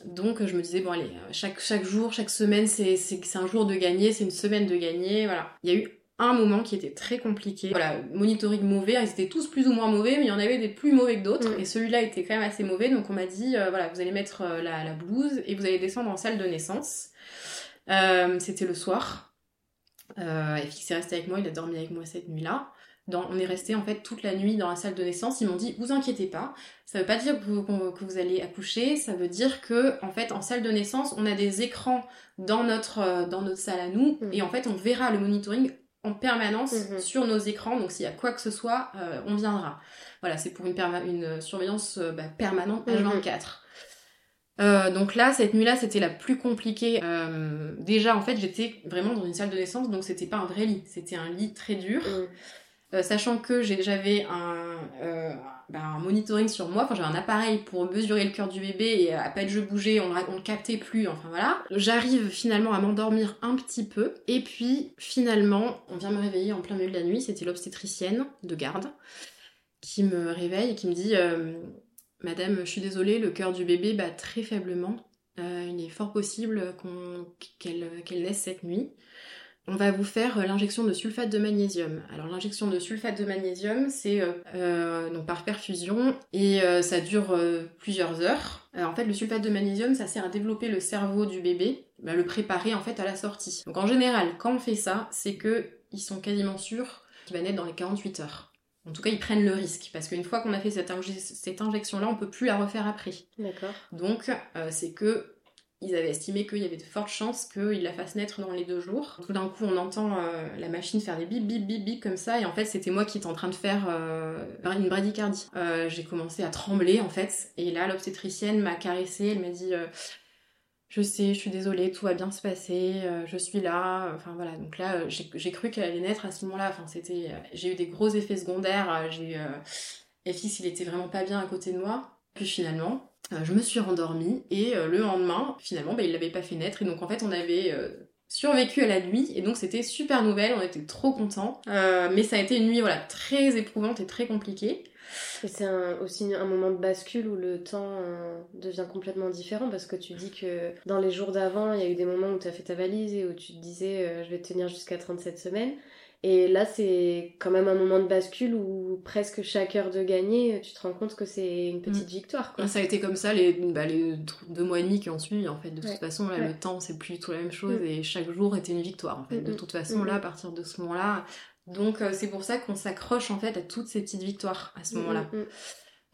Donc je me disais, bon allez, chaque, chaque jour, chaque semaine, c'est un jour de gagner, c'est une semaine de gagner, voilà. Il y a eu un moment qui était très compliqué. Voilà, monitoring mauvais, ils étaient tous plus ou moins mauvais, mais il y en avait des plus mauvais que d'autres, Mm. et celui-là était quand même assez mauvais, donc on m'a dit, euh, voilà, vous allez mettre euh, la, la blouse et vous allez descendre en salle de naissance. Euh, C'était le soir. Euh, FX est resté avec moi, il a dormi avec moi cette nuit-là. Dans- on est resté en fait toute la nuit dans la salle de naissance. Ils m'ont dit, vous inquiétez pas, ça veut pas dire que vous, qu'on- que vous allez accoucher, ça veut dire que en fait en salle de naissance, on a des écrans dans notre euh, dans notre salle à nous, Mhm. et en fait on verra le monitoring en permanence Mhm. sur nos écrans. Donc s'il y a quoi que ce soit, euh, on viendra. Voilà, c'est pour une, une surveillance euh, bah, permanente Mhm. H24. Euh, donc là, cette nuit-là, c'était la plus compliquée. Euh, déjà, en fait, j'étais vraiment dans une salle de naissance, donc c'était pas un vrai lit, c'était un lit très dur. Euh, sachant que j'avais un, euh, bah, un monitoring sur moi, j'avais un appareil pour mesurer le cœur du bébé et à peine je bougeais, on, on le captait plus, enfin voilà. J'arrive finalement à m'endormir un petit peu, et puis finalement, on vient me réveiller en plein milieu de la nuit, c'était l'obstétricienne de garde qui me réveille et qui me dit euh, Madame, je suis désolée, le cœur du bébé bat très faiblement. Il est fort possible qu'elle qu'elle naisse cette nuit. On va vous faire euh, l'injection de sulfate de magnésium. Alors l'injection de sulfate de magnésium, c'est euh, euh, donc par perfusion et euh, ça dure euh, plusieurs heures. En fait, le sulfate de magnésium, ça sert à développer le cerveau du bébé bah, le préparer en fait à la sortie. Donc en général, quand on fait ça, c'est que ils sont quasiment sûrs qu'il va naître dans les 48 heures. En tout cas, ils prennent le risque parce qu'une fois qu'on a fait cette, inje- cette injection-là, on peut plus la refaire après. D'accord. Donc, c'est que ils avaient estimé qu'il y avait de fortes chances qu'il la fasse naître dans les deux jours. Tout d'un coup, on entend euh, la machine faire des bip bip bip bip comme ça, et en fait, c'était moi qui étais en train de faire euh, une bradycardie. Euh, J'ai commencé à trembler en fait, et là, l'obstétricienne m'a caressée, elle m'a dit. je sais, je suis désolée, tout va bien se passer, je suis là, enfin voilà. Donc là, j'ai cru qu'elle allait naître à ce moment-là. Enfin, c'était, j'ai eu des gros effets secondaires. J'ai FX, il était vraiment pas bien à côté de moi. Puis finalement, je me suis rendormie et euh, le lendemain, finalement, bah, il l'avait pas fait naître. Et donc en fait, on avait euh, survécu à la nuit et donc c'était super nouvelle. On était trop contents. Euh, mais ça a été une nuit voilà très éprouvante et très compliquée. Et c'est aussi un moment de bascule où le temps euh, devient complètement différent parce que tu dis que dans les jours d'avant, il y a eu des moments où tu as fait ta valise et où tu te disais euh, je vais tenir jusqu'à 37 semaines. Et là, c'est quand même un moment de bascule où presque chaque heure de gagner, tu te rends compte que c'est une petite victoire. Quoi. Ça a été comme ça les, bah, les deux mois et demi qui ont suivi. En fait, de toute façon, là, Ouais. le temps, c'est plus du tout la même chose Mm. et chaque jour était une victoire. En fait, de Mm, toute façon, mm, là, mm. à partir de ce moment-là. Donc, euh, c'est pour ça qu'on s'accroche en fait à toutes ces petites victoires à ce moment-là. Mm, mm,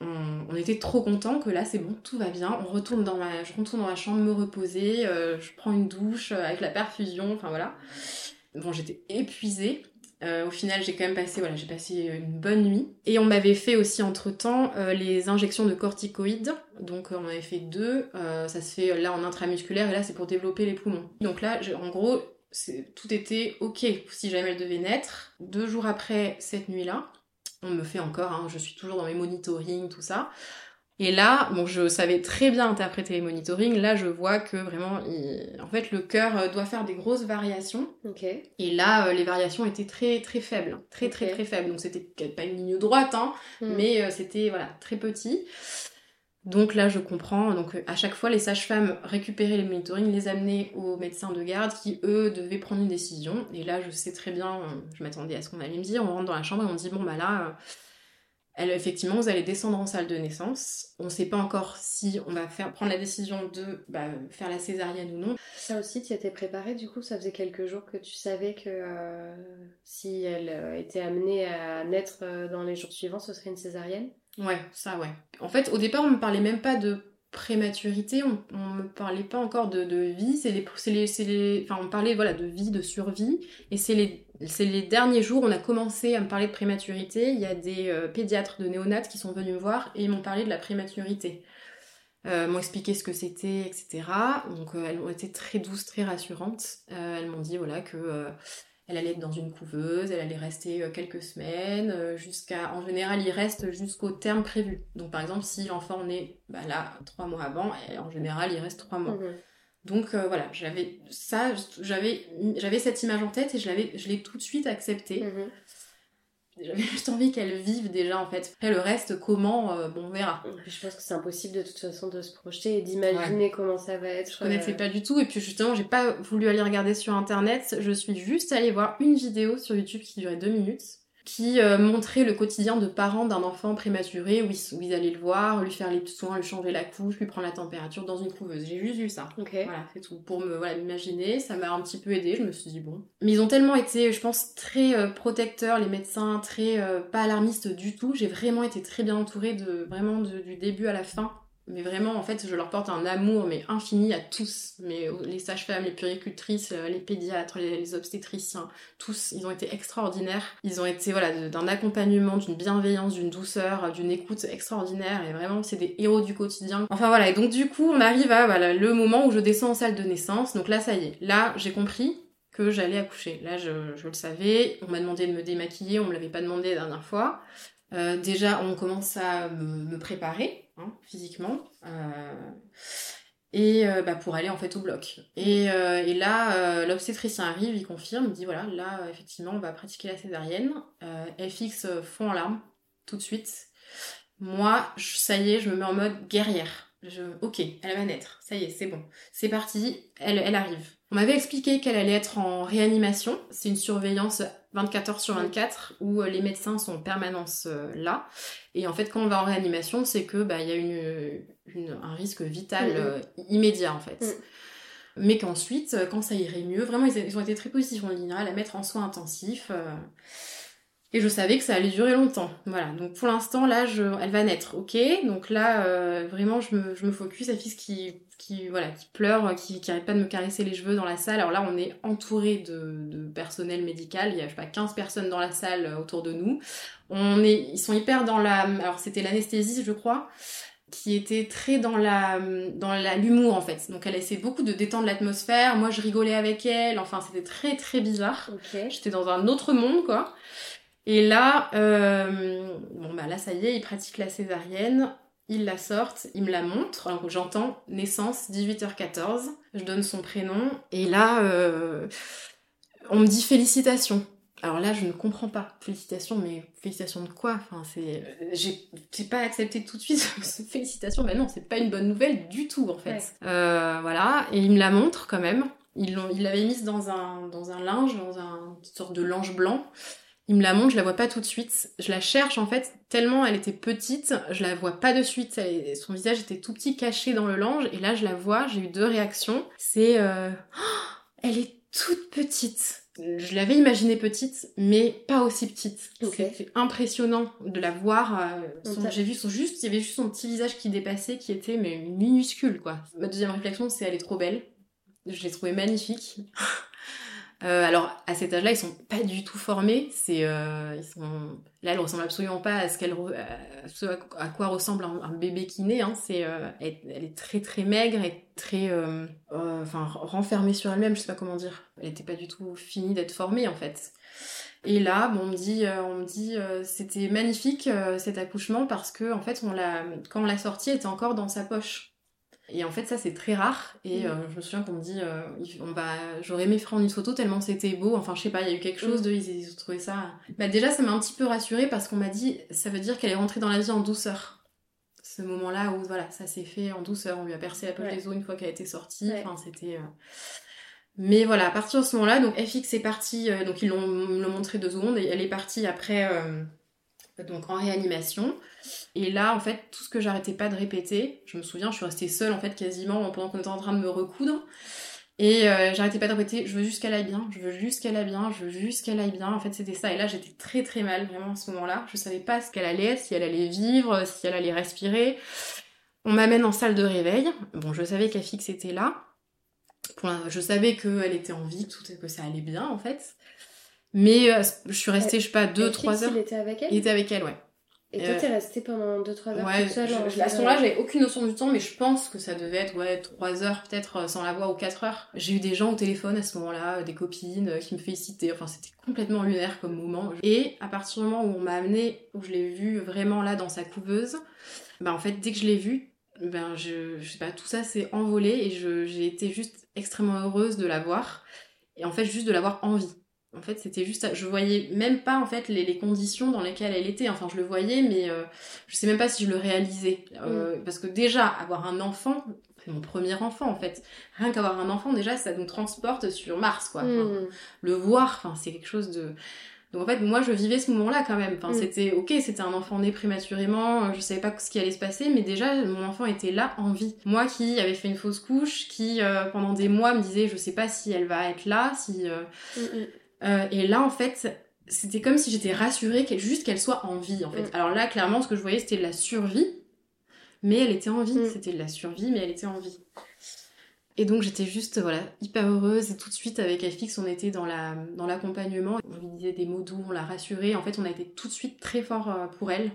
on, on était trop contents que là c'est bon, tout va bien. On retourne dans ma, je retourne dans ma chambre me reposer, euh, je prends une douche euh, avec la perfusion, enfin voilà. Bon, j'étais épuisée. Euh, au final, j'ai quand même passé, voilà, j'ai passé une bonne nuit. Et on m'avait fait aussi entre temps les injections de corticoïdes. Donc euh, on avait fait deux. Euh, ça se fait là en intramusculaire et là c'est pour développer les poumons. Donc là, en gros, tout était ok si jamais elle devait naître. Deux jours après cette nuit-là, on me fait encore, hein, je suis toujours dans mes monitoring, tout ça. Et là, bon, je savais très bien interpréter les monitorings. Là, je vois que vraiment, il- en fait, le cœur euh, doit faire des grosses variations. Et là, euh, les variations étaient très très faibles, très très très faibles. Donc c'était peut-être pas une ligne droite, hein, Mm. mais euh, c'était voilà très petit. Donc là, je comprends. Donc à chaque fois, les sages-femmes récupéraient les monitorings, les amenaient aux médecins de garde qui eux devaient prendre une décision. Et là, je sais très bien, je m'attendais à ce qu'on allait me dire. On rentre dans la chambre et on dit bon bah là. Elle, effectivement, vous allez descendre en salle de naissance. On ne sait pas encore si on va faire, prendre la décision de bah, faire la césarienne ou non. Ça aussi, tu étais préparée du coup Ça faisait quelques jours que tu savais que euh, si elle euh, était amenée à naître euh, dans les jours suivants, ce serait une césarienne? Ouais, ça ouais. En fait, au départ, on me parlait même pas de prématurité, on, on me parlait pas encore de, vie, c'est les, les, les, enfin, on parlait voilà de vie, de survie, et c'est les, les derniers jours, on a commencé à me parler de prématurité. Il y a des euh, pédiatres de néonates qui sont venus me voir et ils m'ont parlé de la prématurité. Euh, m'ont expliqué ce que c'était, etc. Donc euh, elles ont été très douces, très rassurantes. Elles m'ont dit voilà que elle allait être dans une couveuse, elle allait rester euh, quelques semaines, euh, jusqu'à. En général, il reste jusqu'au terme prévu. Donc par exemple, si l'enfant naît bah, là trois mois avant, et en général, il reste trois mois. Mhm. Donc euh, voilà, j'avais ça, j'avais cette image en tête et je l'avais, je l'ai tout de suite acceptée. Mhm. J'avais juste envie qu'elle vive déjà en fait. Après le reste, comment, euh, bon on verra. Je pense que c'est impossible de toute façon de se projeter et d'imaginer comment ça va être. Je connaissais euh, pas du tout et puis justement j'ai pas voulu aller regarder sur internet. Je suis juste allée voir une vidéo sur YouTube qui durait deux minutes qui euh, montrait le quotidien de parents d'un enfant prématuré où ils, où ils allaient le voir, lui faire les soins, lui changer la couche, lui prendre la température dans une couveuse. J'ai juste vu ça. Ok. Voilà, c'est tout. Pour me voilà, m'imaginer, ça m'a un petit peu aidé. Je me suis dit bon. Mais ils ont tellement été, je pense, très euh, protecteurs, les médecins, très euh, pas alarmistes du tout. J'ai vraiment été très bien entourée de vraiment de- du début à la fin. Mais vraiment, en fait, je leur porte un amour mais infini à tous. Mais les sages-femmes, les puéricultrices, euh, les pédiatres, les, obstétriciens, tous, ils ont été extraordinaires. Ils ont été voilà d'un accompagnement, d'une bienveillance, d'une douceur, euh, d'une écoute extraordinaire. Et vraiment, c'est des héros du quotidien. Enfin voilà. Et donc du coup, on arrive à voilà le moment où je descends en salle de naissance. Donc là, ça y est. Là, j'ai compris que j'allais accoucher. Là, je, je le savais. On m'a demandé de me démaquiller. On me l'avait pas demandé la dernière fois. Euh, déjà, on commence à me préparer hein, physiquement euh, et euh, bah, pour aller en fait au bloc. Et, euh, là, l'obstétricien arrive, il confirme, il dit voilà, là effectivement, on va pratiquer la césarienne. FX fond en larmes tout de suite. Moi, ça y est, je me mets en mode guerrière. Je, ok, elle va naître, ça y est, c'est bon, c'est parti, elle, elle arrive. On m'avait expliqué qu'elle allait être en réanimation. C'est une surveillance 24 heures sur 24 où euh, les médecins sont en permanence euh, là. Et en fait, quand on va en réanimation, c'est que bah il y a une, une- un risque vital Mhm. euh, immédiat en fait. Mhm. mais qu'ensuite, quand ça irait mieux, vraiment, ils, ils ont été très positifs. On dit à la mettre en soins intensifs. euh, et je savais que ça allait durer longtemps. Voilà. Donc pour l'instant, là, je, elle va naître, ok. Donc là, euh, vraiment, je me, je me focus. Sa fille qui, qui, voilà, qui pleure, qui, qui arrête pas de me caresser les cheveux dans la salle. Alors là, on est entouré de, de personnel médical. Il y a, je sais pas, 15 personnes dans la salle euh, autour de nous. On est, ils sont hyper dans la, alors c'était l'anesthésie, je crois qui était très dans la dans la l'humour en fait. Donc elle essaie beaucoup de détendre l'atmosphère. Moi je rigolais avec elle. Enfin c'était très très bizarre. Ok. J'étais dans un autre monde quoi. Et là euh, bon bah là ça y est, ils pratiquent la césarienne. Ils la sortent, ils me la montrent. Alors j'entends naissance 18h14. Je donne son prénom et là euh, on me dit félicitations. Alors là, je ne comprends pas. Félicitations, mais félicitations de quoi? Enfin, c'est, j'ai, pas accepté tout de suite cette félicitation. Mais non, c'est pas une bonne nouvelle du tout en fait. Ouais. Euh, voilà, et il me la montre quand même. Ils l'avait mise dans un, dans un linge, dans un une sorte de linge blanc. Il me la montre, je la vois pas tout de suite. Je la cherche en fait tellement elle était petite, je la vois pas de suite. Elle- son visage était tout petit, caché dans le linge. Et là, je la vois. J'ai eu deux réactions. C'est, euh, oh, elle est toute petite. Je l'avais imaginée petite, mais pas aussi petite. Ok. C'était impressionnant de la voir. euh, son- J'ai vu son juste, il y avait juste son petit visage qui dépassait, qui était mais minuscule quoi. Ma deuxième réflexion, c'est elle est trop belle. Je l'ai trouvée magnifique. Euh, alors à cet âge-là, ils sont pas du tout formés. C'est, euh, ils sont, là, elle ressemble absolument pas à ce qu'elle, à quoi ressemble un, bébé qui naît. Hein. C'est, euh, elle, elle est très très maigre et très, euh, euh, enfin renfermée sur elle-même. Je sais pas comment dire. Elle était pas du tout finie d'être formée en fait. Et là, bon, on me dit, euh, on me dit, c'était magnifique cet accouchement parce que en fait, on l'a, quand on l'a sorti, elle était encore dans sa poche. Et en fait, ça c'est très rare. Et Mm. euh, je me souviens qu'on me dit, euh, on va, j'aurais aimé prendre une photo tellement c'était beau. Enfin, je sais pas, il y a eu quelque chose de, ils, ils ont trouvé ça. Bah déjà, ça m'a un petit peu rassurée parce qu'on m'a dit, ça veut dire qu'elle est rentrée dans la vie en douceur. Ce moment-là où voilà, ça s'est fait en douceur. On lui a percé la poche Ouais. des os une fois qu'elle été sortie. Ouais. Enfin, c'était. euh, Mais voilà, à partir de ce moment-là, donc FX est partie, euh, donc ils l'ont montré deux secondes, et elle est partie après euh, donc en réanimation. Et là, en fait, tout ce que j'arrêtais pas de répéter, je me souviens, je suis restée seule en fait quasiment pendant qu'on était en train de me recoudre. Et euh, j'arrêtais pas de répéter, je veux juste qu'elle aille bien, je veux juste qu'elle aille bien, je veux juste qu'elle aille bien. En fait, c'était ça. Et là, j'étais très très mal vraiment à ce moment-là. Je savais pas ce qu'elle allait, si elle allait vivre, si elle allait respirer. On m'amène en salle de réveil. Bon, je savais qu'FX était là. Je savais qu'elle était en vie, que ça allait bien en fait. Mais euh, je suis restée, je sais pas, Et 2-3 Fix, heures. Il était avec elle? Il était avec elle, ouais. Et toi, euh, t'es restée pendant 2-3 heures Ouais, toute seule je- je- à ce moment-là, j'avais aucune notion du temps, mais je pense que ça devait être ouais, 3 heures peut-être euh, sans la voir ou 4 heures. J'ai eu des gens au téléphone à ce moment-là, euh, des copines euh, qui me félicitaient, enfin c'était complètement lunaire comme moment. Et à partir du moment où on m'a amené, où je l'ai vue vraiment là dans sa couveuse, bah en fait dès que je l'ai vue, ben je, je sais pas, tout ça s'est envolé et j'ai été juste extrêmement heureuse de la voir. Et en fait juste de l'avoir en vie. En fait, c'était juste, je voyais même pas en fait les, les conditions dans lesquelles elle était. Enfin, je le voyais, mais euh, je sais même pas si je le réalisais. Euh, Parce que déjà, avoir un enfant, c'est mon premier enfant en fait. Rien qu'avoir un enfant, déjà, ça nous transporte sur Mars, quoi. Enfin, Hmm. Le voir, enfin, c'est quelque chose de. Donc en fait, moi, je vivais ce moment-là quand même. Enfin, Mm. c'était ok, c'était un enfant né prématurément. euh, Je savais pas ce qui allait se passer, mais déjà, mon enfant était là en vie. Moi, qui avait fait une fausse couche, qui euh, pendant des mois me disait, je sais pas si elle va être là, si. Euh, et là, en fait, c'était comme si j'étais rassurée qu'elle, juste qu'elle soit en vie, en fait. Mm. Alors là, clairement, ce que je voyais, c'était de la survie, mais elle était en vie. Mm. C'était de la survie, mais elle était en vie. Et donc, j'étais juste, voilà, hyper heureuse. Et tout de suite, avec FX, on était dans la dans l'accompagnement. On lui disait des mots doux, on l'a rassurée. En fait, on a été tout de suite très fort euh, pour elle.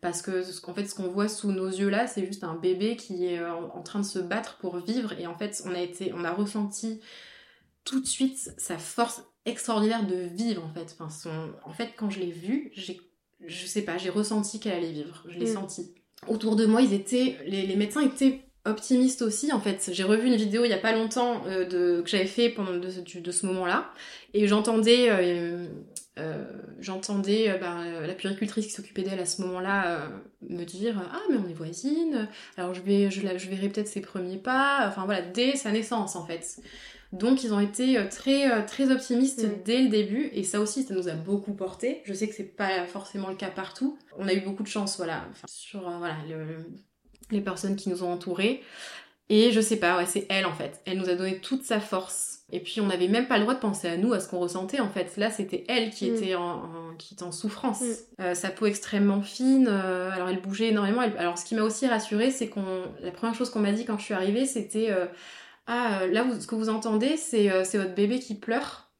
Parce que, ce qu'en fait, ce qu'on voit sous nos yeux là, c'est juste un bébé qui est euh, en en train de se battre pour vivre. Et en fait, on a été, on a ressenti tout de suite sa force extraordinaire de vivre en fait. Enfin, son... En fait, quand je l'ai vue, j'ai... je sais pas, j'ai ressenti qu'elle allait vivre. Je l'ai Mm. senti. Autour de moi, ils étaient... Les, les médecins étaient optimistes aussi en fait. J'ai revu une vidéo il y a pas longtemps euh, de... que j'avais fait pendant de, ce- du- de ce moment-là et j'entendais... euh, euh, j'entendais bah, la puéricultrice qui s'occupait d'elle à ce moment-là me dire ah mais on est voisines alors je vais je, la, je verrai peut-être ses premiers pas enfin voilà dès sa naissance en fait donc ils ont été euh, très euh, très optimistes dès le début et ça aussi ça nous a beaucoup porté. Je sais que c'est pas forcément le cas partout. On a eu beaucoup de chance voilà Enfin, sur euh, voilà le- les personnes qui nous ont entourés. Et je sais pas, ouais, c'est elle en fait. Elle nous a donné toute sa force. Et puis on n'avait même pas le droit de penser à nous, à ce qu'on ressentait en fait. Là, c'était elle qui Mm. était en, en- qui était en souffrance. Mm. Euh, sa peau extrêmement fine. euh, alors elle bougeait énormément. Elle- Alors ce qui m'a aussi rassurée, c'est qu'on la première chose qu'on m'a dit quand je suis arrivée, c'était euh, ah euh, là vous- ce que vous entendez, c'est euh, c'est votre bébé qui pleure.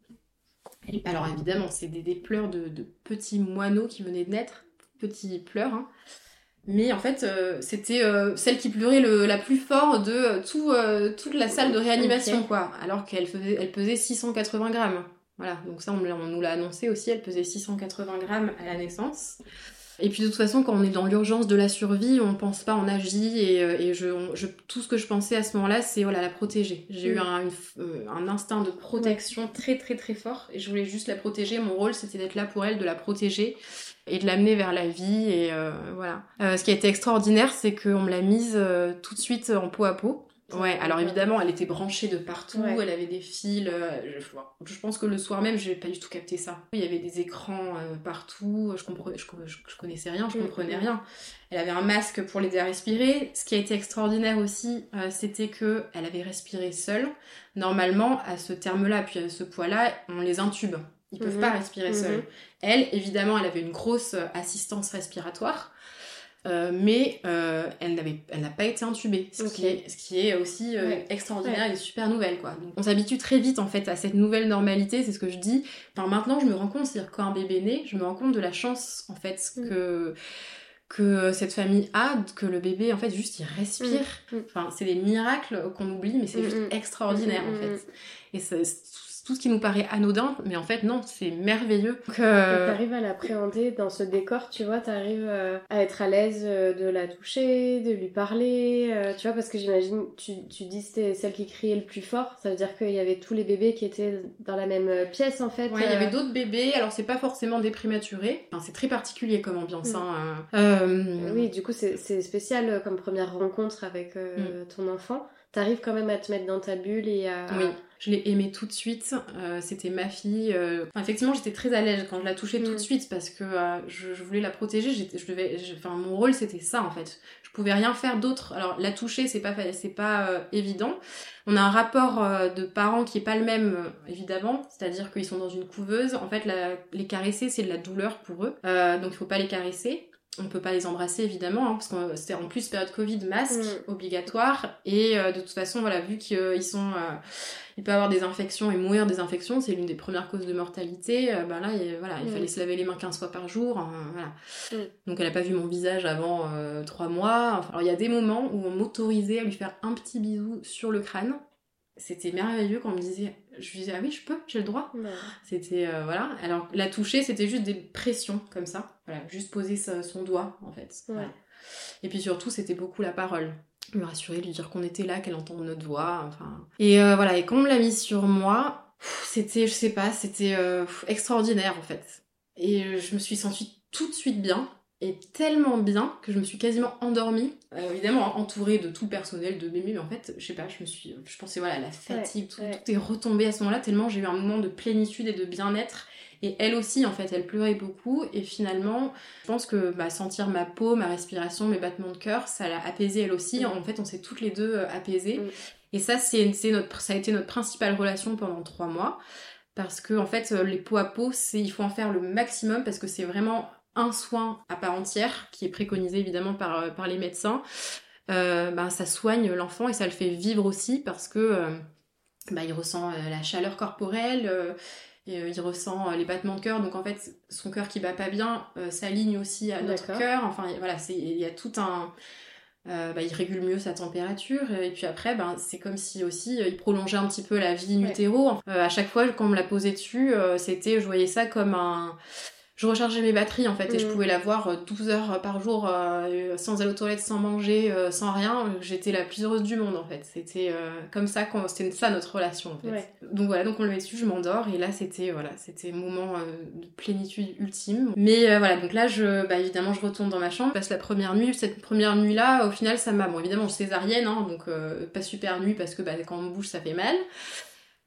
Alors évidemment, c'est des, des pleurs de, de petits moineaux qui venaient de naître, petits pleurs. hein. Mais en fait, euh, c'était euh, celle qui pleurait le, la plus fort de euh, tout, toute la salle de réanimation, quoi. Alors qu'elle elle pesait 680 grammes. Voilà, donc ça, on nous l'a annoncé aussi, elle pesait 680 grammes à la naissance. Et puis de toute façon, quand on est dans l'urgence de la survie, on pense pas, on agit. Et, euh, et je, on- je- tout ce que je pensais à ce moment-là, c'est voilà, la protéger. J'ai eu Mm. un, une euh, un instinct de protection très très très fort. Et je voulais juste la protéger. Mon rôle, c'était d'être là pour elle, de la protéger et de l'amener vers la vie. Et euh, voilà. Euh, ce qui a été extraordinaire, c'est qu'on me l'a mise euh, tout de suite en peau à peau. Ouais, alors évidemment, elle était branchée de partout, Ouais. elle avait des fils. euh, je, je pense que le soir même, j'ai pas du tout capté ça. Il y avait des écrans euh, partout, je, comprenais, je, je- je connaissais rien, je comprenais rien. Elle avait un masque pour l'aider à respirer. Ce qui a été extraordinaire aussi, euh, c'était que elle avait respiré seule. Normalement, à ce terme-là, puis à ce poids-là, on les intube. Ils peuvent Mhm. pas respirer Mhm. seuls. Elle, évidemment, elle avait une grosse euh, assistance respiratoire. Euh, mais euh, elle n'avait, elle n'a pas été intubée, ce, qui est, ce qui est aussi euh, Ouais. extraordinaire et super nouvelle quoi. Donc, on s'habitue très vite en fait à cette nouvelle normalité, c'est ce que je dis. Enfin maintenant je me rends compte, c'est-à-dire quand un bébé naît, je me rends compte de la chance en fait Mm. que que cette famille a, que le bébé en fait juste il respire. Mm. Mm. Enfin c'est des miracles qu'on oublie, mais c'est Mm, juste extraordinaire en fait. Et ça- c'est tout ce qui nous paraît anodin, mais en fait non, c'est merveilleux. Donc, euh, t'arrives à l'appréhender dans ce décor, tu vois, t'arrives euh, à être à l'aise euh, de la toucher, de lui parler, euh, tu vois, parce que j'imagine, tu, tu dis c'était celle qui criait le plus fort, ça veut dire qu'il y avait tous les bébés qui étaient dans la même euh, pièce en fait. Ouais, il y avait d'autres bébés, alors c'est pas forcément des prématurés, enfin, c'est très particulier comme ambiance. Mm. hein, Oui, du coup, c'est spécial comme première rencontre avec euh, ton enfant. T'arrives quand même à te mettre dans ta bulle et à. Oui, je l'ai aimé tout de suite. euh, C'était ma fille. euh, enfin, effectivement, j'étais très à l'aise quand je la touchais tout Mm. de suite parce que euh, je, je voulais la protéger. Je devais, enfin, mon rôle c'était ça en fait. Je pouvais rien faire d'autre. Alors la toucher, c'est pas, c'est pas euh, évident. On a un rapport euh, de parents qui est pas le même évidemment. C'est-à-dire qu'ils sont dans une couveuse. En fait, la- les caresser, c'est de la douleur pour eux. Euh, donc il faut pas les caresser. On peut pas les embrasser évidemment, hein, parce que c'était en plus période Covid, masque Mm. obligatoire. Et euh, de toute façon, voilà, vu qu'ils sont, euh, ils peuvent avoir des infections et mourir des infections, c'est l'une des premières causes de mortalité. euh, ben là, il, voilà, il Mm. fallait se laver les mains 15 fois par jour. hein, voilà. Mm. Donc elle a pas vu mon visage avant euh, trois mois. Enfin, alors il y a des moments où on m'autorisait à lui faire un petit bisou sur le crâne. C'était merveilleux quand on me disait, je lui disais ah oui je peux, j'ai le droit. Ouais. C'était euh, voilà. Alors la toucher, c'était juste des pressions comme ça. Voilà, juste poser sa- son doigt en fait. Ouais. Voilà. Et puis surtout, c'était beaucoup la parole. Lui rassurer, lui dire qu'on était là, qu'elle entend notre voix. Enfin. Et euh, voilà. Et quand on me l'a mis sur moi, c'était, je sais pas, c'était euh, extraordinaire en fait. Et je me suis sentie tout de suite bien. Et tellement bien que je me suis quasiment endormie, Euh, évidemment entourée de tout le personnel de bébé, mais en fait, je sais pas, je me suis, je pensais voilà, la fatigue, tout, ouais. tout est retombé à ce moment-là, tellement j'ai eu un moment de plénitude et de bien-être. Et elle aussi, en fait, elle pleurait beaucoup. Et finalement, je pense que bah, sentir ma peau, ma respiration, mes battements de cœur, ça l'a apaisée elle aussi. En fait, on s'est toutes les deux euh, apaisées. Mm. Et ça, c'est c'est notre, ça a été notre principale relation pendant trois mois. Parce que, en fait, euh, les peaux à peau, c'est, il faut en faire le maximum parce que c'est vraiment un soin à part entière qui est préconisé évidemment par, euh, par les médecins. Euh, ben, ça soigne l'enfant et ça le fait vivre aussi parce que euh, bah, il ressent euh, la chaleur corporelle, et, il ressent les battements de cœur. Donc en fait, son cœur qui bat pas bien s'aligne aussi à notre cœur. Enfin voilà, c'est il y a tout un bah, il régule mieux sa température et puis après ben, c'est comme si aussi il prolongeait un petit peu la vie in Ouais. à chaque fois quand on me l'a posé dessus, c'était je voyais ça comme un je rechargeais mes batteries en fait et je Mhm. pouvais la voir euh, 12 heures par jour euh, sans aller aux toilettes, sans manger, euh, sans rien. J'étais la plus heureuse du monde en fait. C'était euh, comme ça qu'on c'était ça notre relation en fait. Ouais. Donc voilà, donc on le met dessus, je m'endors et là c'était voilà, c'était moment euh, de plénitude ultime. Mais euh, voilà, donc là je bah évidemment je retourne dans ma chambre, je passe la première nuit, cette première nuit là, au final ça m'a bon évidemment césarienne hein, donc euh, pas super nuit parce que bah quand on bouge ça fait mal.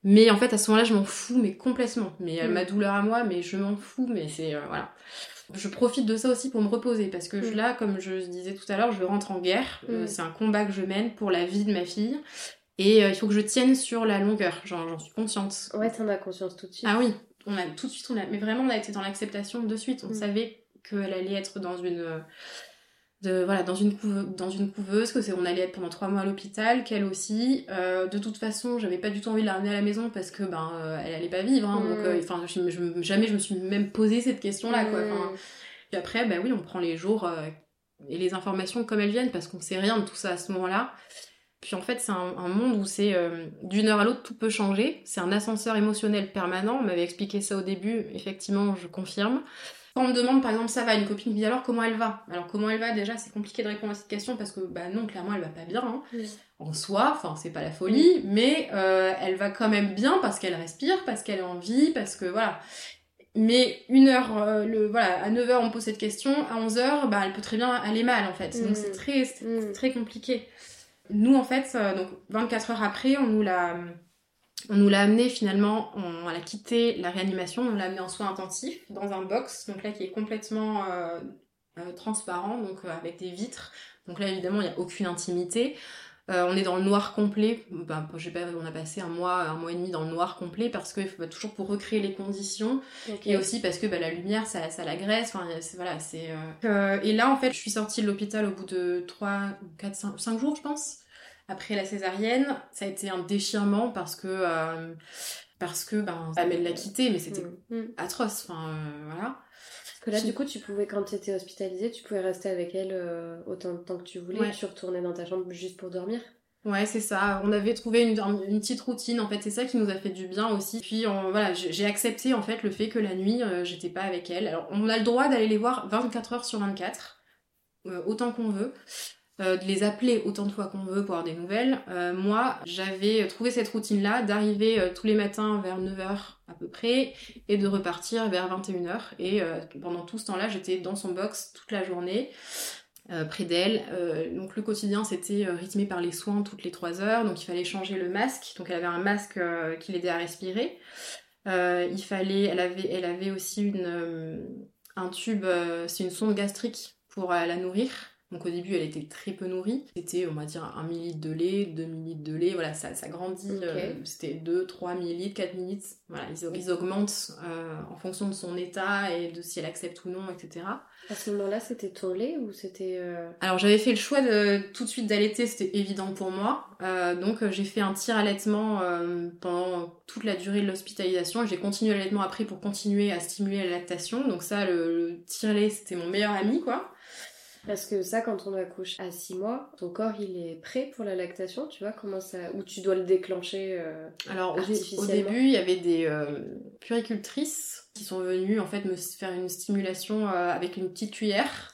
Mais en fait, à ce moment-là, je m'en fous, mais complètement. Mais euh, Mm. ma douleur à moi, mais je m'en fous, mais c'est... euh, voilà. Je profite de ça aussi pour me reposer parce que Mm. là, comme je disais tout à l'heure, je rentre en guerre. Euh, Mm. c'est un combat que je mène pour la vie de ma fille. Et euh, il faut que je tienne sur la longueur, j'en suis consciente. Ouais, t'en as conscience tout de suite. Ah oui, on a tout de suite, on a, mais vraiment, on a été dans l'acceptation de suite. On savait qu'elle allait être dans une, de, voilà, dans une, couve- dans une couveuse, que c'est, on allait être pendant trois mois à l'hôpital, qu'elle aussi. Euh, de toute façon, j'avais pas du tout envie de la ramener à la maison parce que ben, euh, elle allait pas vivre. hein. Mm. donc, euh, enfin, jamais je me suis même posé cette question-là, quoi. Mm. Puis après, bah oui, on prend les jours et les informations comme elles viennent parce qu'on sait rien de tout ça à ce moment-là. Puis en fait, c'est un, un monde où c'est d'une heure à l'autre, tout peut changer. C'est un ascenseur émotionnel permanent. On m'avait expliqué ça au début. Effectivement, je confirme. Quand on me demande, par exemple, ça va, une copine me dit alors comment elle va? Alors comment elle va Déjà, c'est compliqué de répondre à cette question parce que, bah non, clairement, elle va pas bien. hein. Mm. En soi, enfin, c'est pas la folie, mais euh, elle va quand même bien parce qu'elle respire, parce qu'elle a envie, parce que voilà. Mais une heure, euh, le, voilà, à 9h on me pose cette question, à 11h, bah, elle peut très bien aller mal en fait. Mm. Donc c'est très, c'est Mm. très compliqué. Nous en fait, euh, donc 24 heures après, on nous l'a, on nous l'a amené finalement, on, elle a quitté la réanimation, on l'a amené en soins intensifs dans un box, donc là qui est complètement euh, euh, transparent, donc euh, avec des vitres. Donc là évidemment il n'y a aucune intimité. On est dans le noir complet. Ben, je sais pas, on a passé un mois, un mois et demi dans le noir complet parce que bah, toujours pour recréer les conditions et aussi parce que bah, la lumière ça, ça l'agresse. Enfin, voilà, c'est. et là en fait, je suis sortie de l'hôpital au bout de 3, 4, 5, 5 jours, je pense. Après la césarienne, ça a été un déchirement parce que euh, parce que ben Amel l'a quitté, mais c'était Mm. Mm. atroce. Enfin euh, voilà. Parce que là, du coup, tu pouvais, quand tu étais hospitalisée, tu pouvais rester avec elle euh, autant de temps que tu voulais. Ouais. Tu retournais dans ta chambre juste pour dormir. Ouais, c'est ça. On avait trouvé une, une petite routine. En fait, c'est ça qui nous a fait du bien aussi. Puis, on- voilà, j'ai j'ai accepté en fait le fait que la nuit, euh, j'étais pas avec elle. Alors, on a le droit d'aller les voir 24 heures sur 24, euh, autant qu'on veut. Euh, de les appeler autant de fois qu'on veut pour avoir des nouvelles. Euh, moi, j'avais trouvé cette routine-là d'arriver euh, tous les matins vers 9h à peu près et de repartir vers 21h. Et pendant tout ce temps-là, j'étais dans son box toute la journée. près d'elle. Donc le quotidien c'était rythmé par les soins toutes les 3 heures, donc il fallait changer le masque. Donc elle avait un masque qui l'aidait à respirer. Il fallait, elle avait, elle avait aussi une, un tube, c'est une sonde gastrique pour la nourrir. Donc au début, elle était très peu nourrie. C'était, on va dire, 1 millilitre de lait, 2 millilitres de lait. Voilà, ça, ça grandit. Euh, C'était 2, 3 millilitres, 4 millilitres. Voilà, ils, ils augmentent euh, en fonction de son état et de si elle accepte ou non, etc. À ce moment-là, c'était ton lait ou c'était. euh, Alors j'avais fait le choix de tout de suite d'allaiter, c'était évident pour moi. Donc j'ai fait un tir allaitement pendant toute la durée de l'hospitalisation. J'ai continué l'allaitement après pour continuer à stimuler la lactation. Donc ça, le, le tire-lait, c'était mon meilleur ami, quoi. Parce que ça, quand on accouche à 6 mois, ton corps il est prêt pour la lactation, tu vois comment ça. Ou tu dois le déclencher. euh, Alors au, début, il y avait des euh, puéricultrices qui sont venues en fait me faire une stimulation euh, avec une petite cuillère.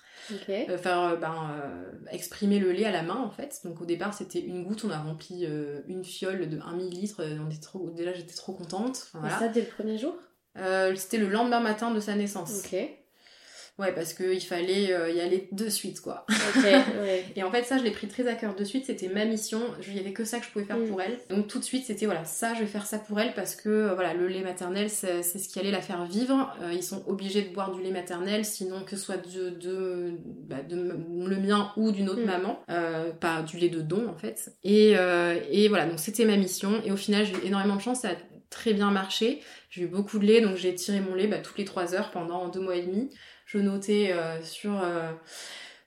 Euh, faire ben, euh, exprimer le lait à la main en fait. Donc au départ c'était une goutte, on a rempli euh, une fiole de 1 millilitre, on était trop, déjà j'étais trop contente. Enfin, Et ça dès le premier jour? C'était le lendemain matin de sa naissance. Ouais, parce qu'il fallait euh, y aller de suite quoi. Ok, ouais. Et en fait ça je l'ai pris très à cœur de suite, c'était ma mission, il y avait que ça que je pouvais faire Mm. pour elle. Donc tout de suite c'était voilà, ça je vais faire ça pour elle parce que euh, voilà, le lait maternel c'est ce qui allait la faire vivre. Euh, ils sont obligés de boire du lait maternel, sinon que ce soit de, de, bah, de le mien ou d'une autre Mm. maman, euh, pas du lait de don en fait. Et, et voilà, donc c'était ma mission. Et au final j'ai eu énormément de chance, ça a très bien marché. J'ai eu beaucoup de lait, donc j'ai tiré mon lait bah, toutes les 3 heures pendant deux mois et demi. Je notais euh, sur, euh,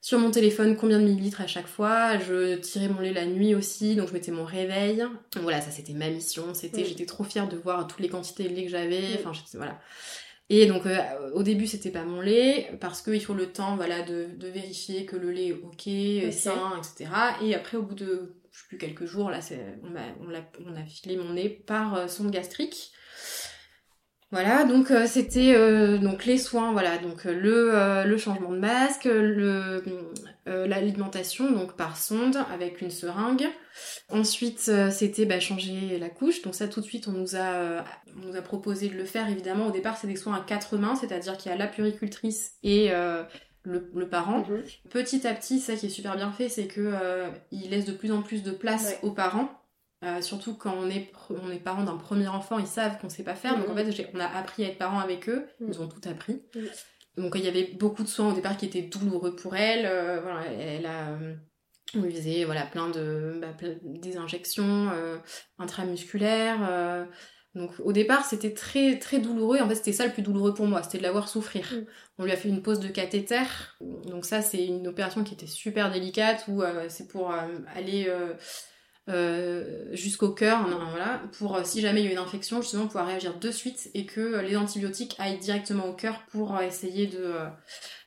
sur mon téléphone combien de millilitres à chaque fois. Je tirais mon lait la nuit aussi, donc je mettais mon réveil. Voilà, ça c'était ma mission. C'était, Mm. J'étais trop fière de voir toutes les quantités de lait que j'avais. Mm. Enfin, j'étais- voilà. Et donc euh, au début c'était pas mon lait parce qu'il faut le temps voilà de, de vérifier que le lait est ok, sain, etc. Et après au bout de je sais plus quelques jours là on a, on, l'a- on a filé mon nez par sonde gastrique. Voilà, donc euh, c'était euh, donc les soins, voilà, donc euh, le, euh, le changement de masque, le euh, l'alimentation donc par sonde avec une seringue. Ensuite, euh, c'était bah, changer la couche. Donc ça, tout de suite, on nous a euh, on nous a proposé de le faire. Évidemment, au départ, c'est des soins à quatre mains, c'est-à-dire qu'il y a la puricultrice et euh, le, le parent. Mhm. Petit à petit, ça qui est super bien fait, c'est que euh, il laisse de plus en plus de place Ouais. aux parents. Euh, surtout quand on est, on est parent d'un premier enfant, ils savent qu'on sait pas faire. Donc en fait, on a appris à être parent avec eux. Mhm. Ils ont tout appris. Mhm. Donc il y avait beaucoup de soins au départ qui étaient douloureux pour elle. euh, voilà, elle a, euh, on lui faisait voilà plein de bah, plein- des injections euh, intramusculaires. donc au départ c'était très très douloureux. En fait c'était ça le plus douloureux pour moi, c'était de la voir souffrir. Mm. On lui a fait une pose de cathéter. Donc ça c'est une opération qui était super délicate où c'est pour aller euh, jusqu'au cœur, voilà, pour euh, si jamais il y a une infection, justement pouvoir réagir de suite et que euh, les antibiotiques aillent directement au cœur pour essayer de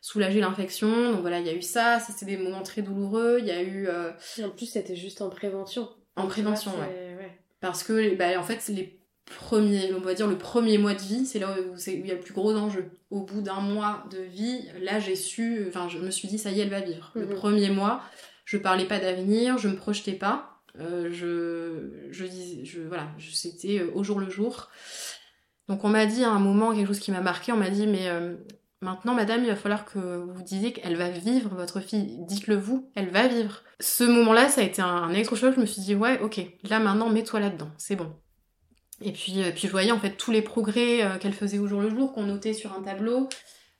soulager l'infection. Donc voilà, il y a eu ça, ça c'était des moments très douloureux. Il y a eu euh, en plus, c'était juste en prévention. en prévention, vois, ouais. c'est- ouais. parce que bah, en fait les premiers, on va dire le premier mois de vie, c'est là où, c'est- il y a le plus gros enjeu. Au bout d'un mois de vie, là j'ai su, enfin je me suis dit ça y est, elle va vivre. Le Mhm. premier mois, je parlais pas d'avenir, je me projetais pas. Euh, je, je dis, je, voilà, c'était euh, au jour le jour. Donc on m'a dit à un moment quelque chose qui m'a marqué, on m'a dit mais euh, maintenant madame il va falloir que vous disiez qu'elle va vivre votre fille, dites-le vous, elle va vivre. Ce moment-là ça a été un, un électrochoc, je me suis dit ouais ok, là maintenant mets-toi là-dedans, c'est bon. Et puis, euh, puis je voyais en fait tous les progrès euh, qu'elle faisait au jour le jour, qu'on notait sur un tableau.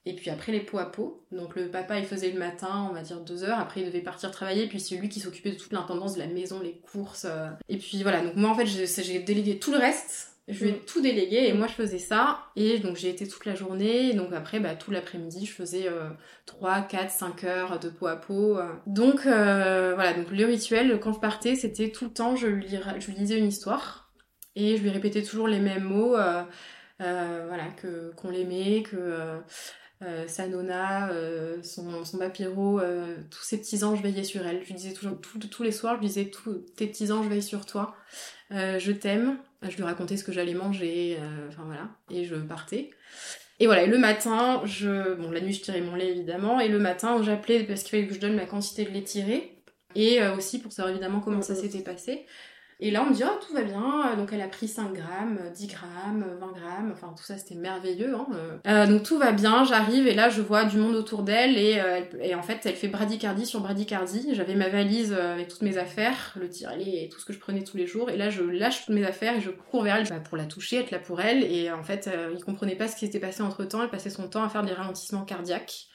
Et puis après les pots à pot. Donc le papa il faisait le matin, on va dire deux heures. Après il devait partir travailler. Puis c'est lui qui s'occupait de toute l'intendance de la maison, les courses. euh. Et puis voilà. Donc moi en fait j'ai délégué tout le reste. Je lui ai Mm. tout délégué et moi je faisais ça. Et donc j'ai été toute la journée. Et donc après bah, tout l'après-midi je faisais euh, 3, 4, 5 heures de pot à pot. euh. Donc euh, voilà. Donc le rituel quand je partais c'était tout le temps je lui, je lui lisais une histoire. Et je lui répétais toujours les mêmes mots. euh, voilà, que qu'on l'aimait, que euh, sa nonna, euh, son, son papyro, euh, tous ses petits anges veillaient sur elle. Je lui disais toujours, tout- tous les soirs, je lui disais, tous tes petits anges veillent sur toi. Je t'aime. Je lui racontais ce que j'allais manger, enfin voilà, et je partais. Et voilà, et le matin, je, bon, la nuit je tirais mon lait évidemment, et le matin j'appelais parce qu'il fallait que je donne ma quantité de lait tiré, et aussi pour savoir évidemment comment ça Mhm. s'était passé. Et là, on me dit, oh, tout va bien. Donc, elle a pris 5 grammes, 10 grammes, 20 grammes. Enfin, tout ça, c'était merveilleux. Hein. Euh, donc, tout va bien. J'arrive et là, je vois du monde autour d'elle. Et, euh, et en fait, elle fait bradycardie sur bradycardie. J'avais ma valise euh, avec toutes mes affaires, le tire-lait et tout ce que je prenais tous les jours. Et là, je lâche toutes mes affaires et je cours vers elle bah, pour la toucher, être là pour elle. Et en fait, euh, ils comprenaient pas ce qui s'était passé entre temps. Elle passait son temps à faire des ralentissements cardiaques.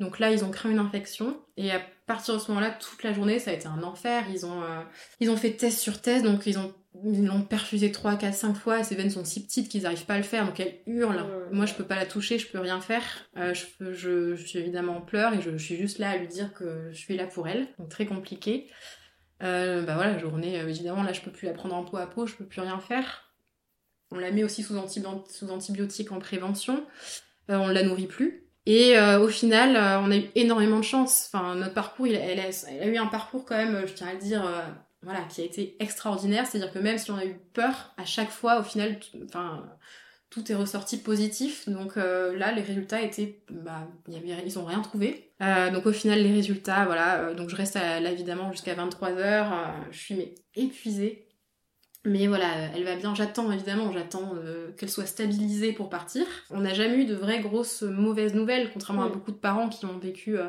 Donc là, ils ont craint une infection. Et partir de ce moment-là, toute la journée, ça a été un enfer. Ils ont, euh, ils ont fait test sur test, donc ils ont ils l'ont perfusé 3, 4, 5 fois. Ses veines sont si petites qu'ils n'arrivent pas à le faire, donc elle hurle. Moi, je peux pas la toucher, je peux rien faire. Euh, je, je, je suis évidemment en pleurs et je, je suis juste là à lui dire que je suis là pour elle. Donc très compliqué. Euh, bah voilà, journée, euh, évidemment, là, je peux plus la prendre en peau à peau, je peux plus rien faire. On la met aussi sous, sous antibiotiques en prévention. Euh, on la nourrit plus. Et euh, au final, euh, on a eu énormément de chance. Enfin, notre parcours, il, elle, a, elle a eu un parcours quand même, je tiens à le dire, euh, voilà, qui a été extraordinaire. C'est-à-dire que même si on a eu peur, à chaque fois, au final, enfin, tout est ressorti positif. Donc euh, là, les résultats étaient, bah, ils ont rien trouvé. Euh, donc au final, les résultats, voilà. euh, donc je reste là évidemment jusqu'à 23 heures. euh, je suis mais épuisée. Mais voilà, euh, elle va bien. J'attends évidemment, j'attends euh, qu'elle soit stabilisée pour partir. On n'a jamais eu de vraies grosses mauvaises nouvelles, contrairement à Mm. beaucoup de parents qui ont vécu. euh,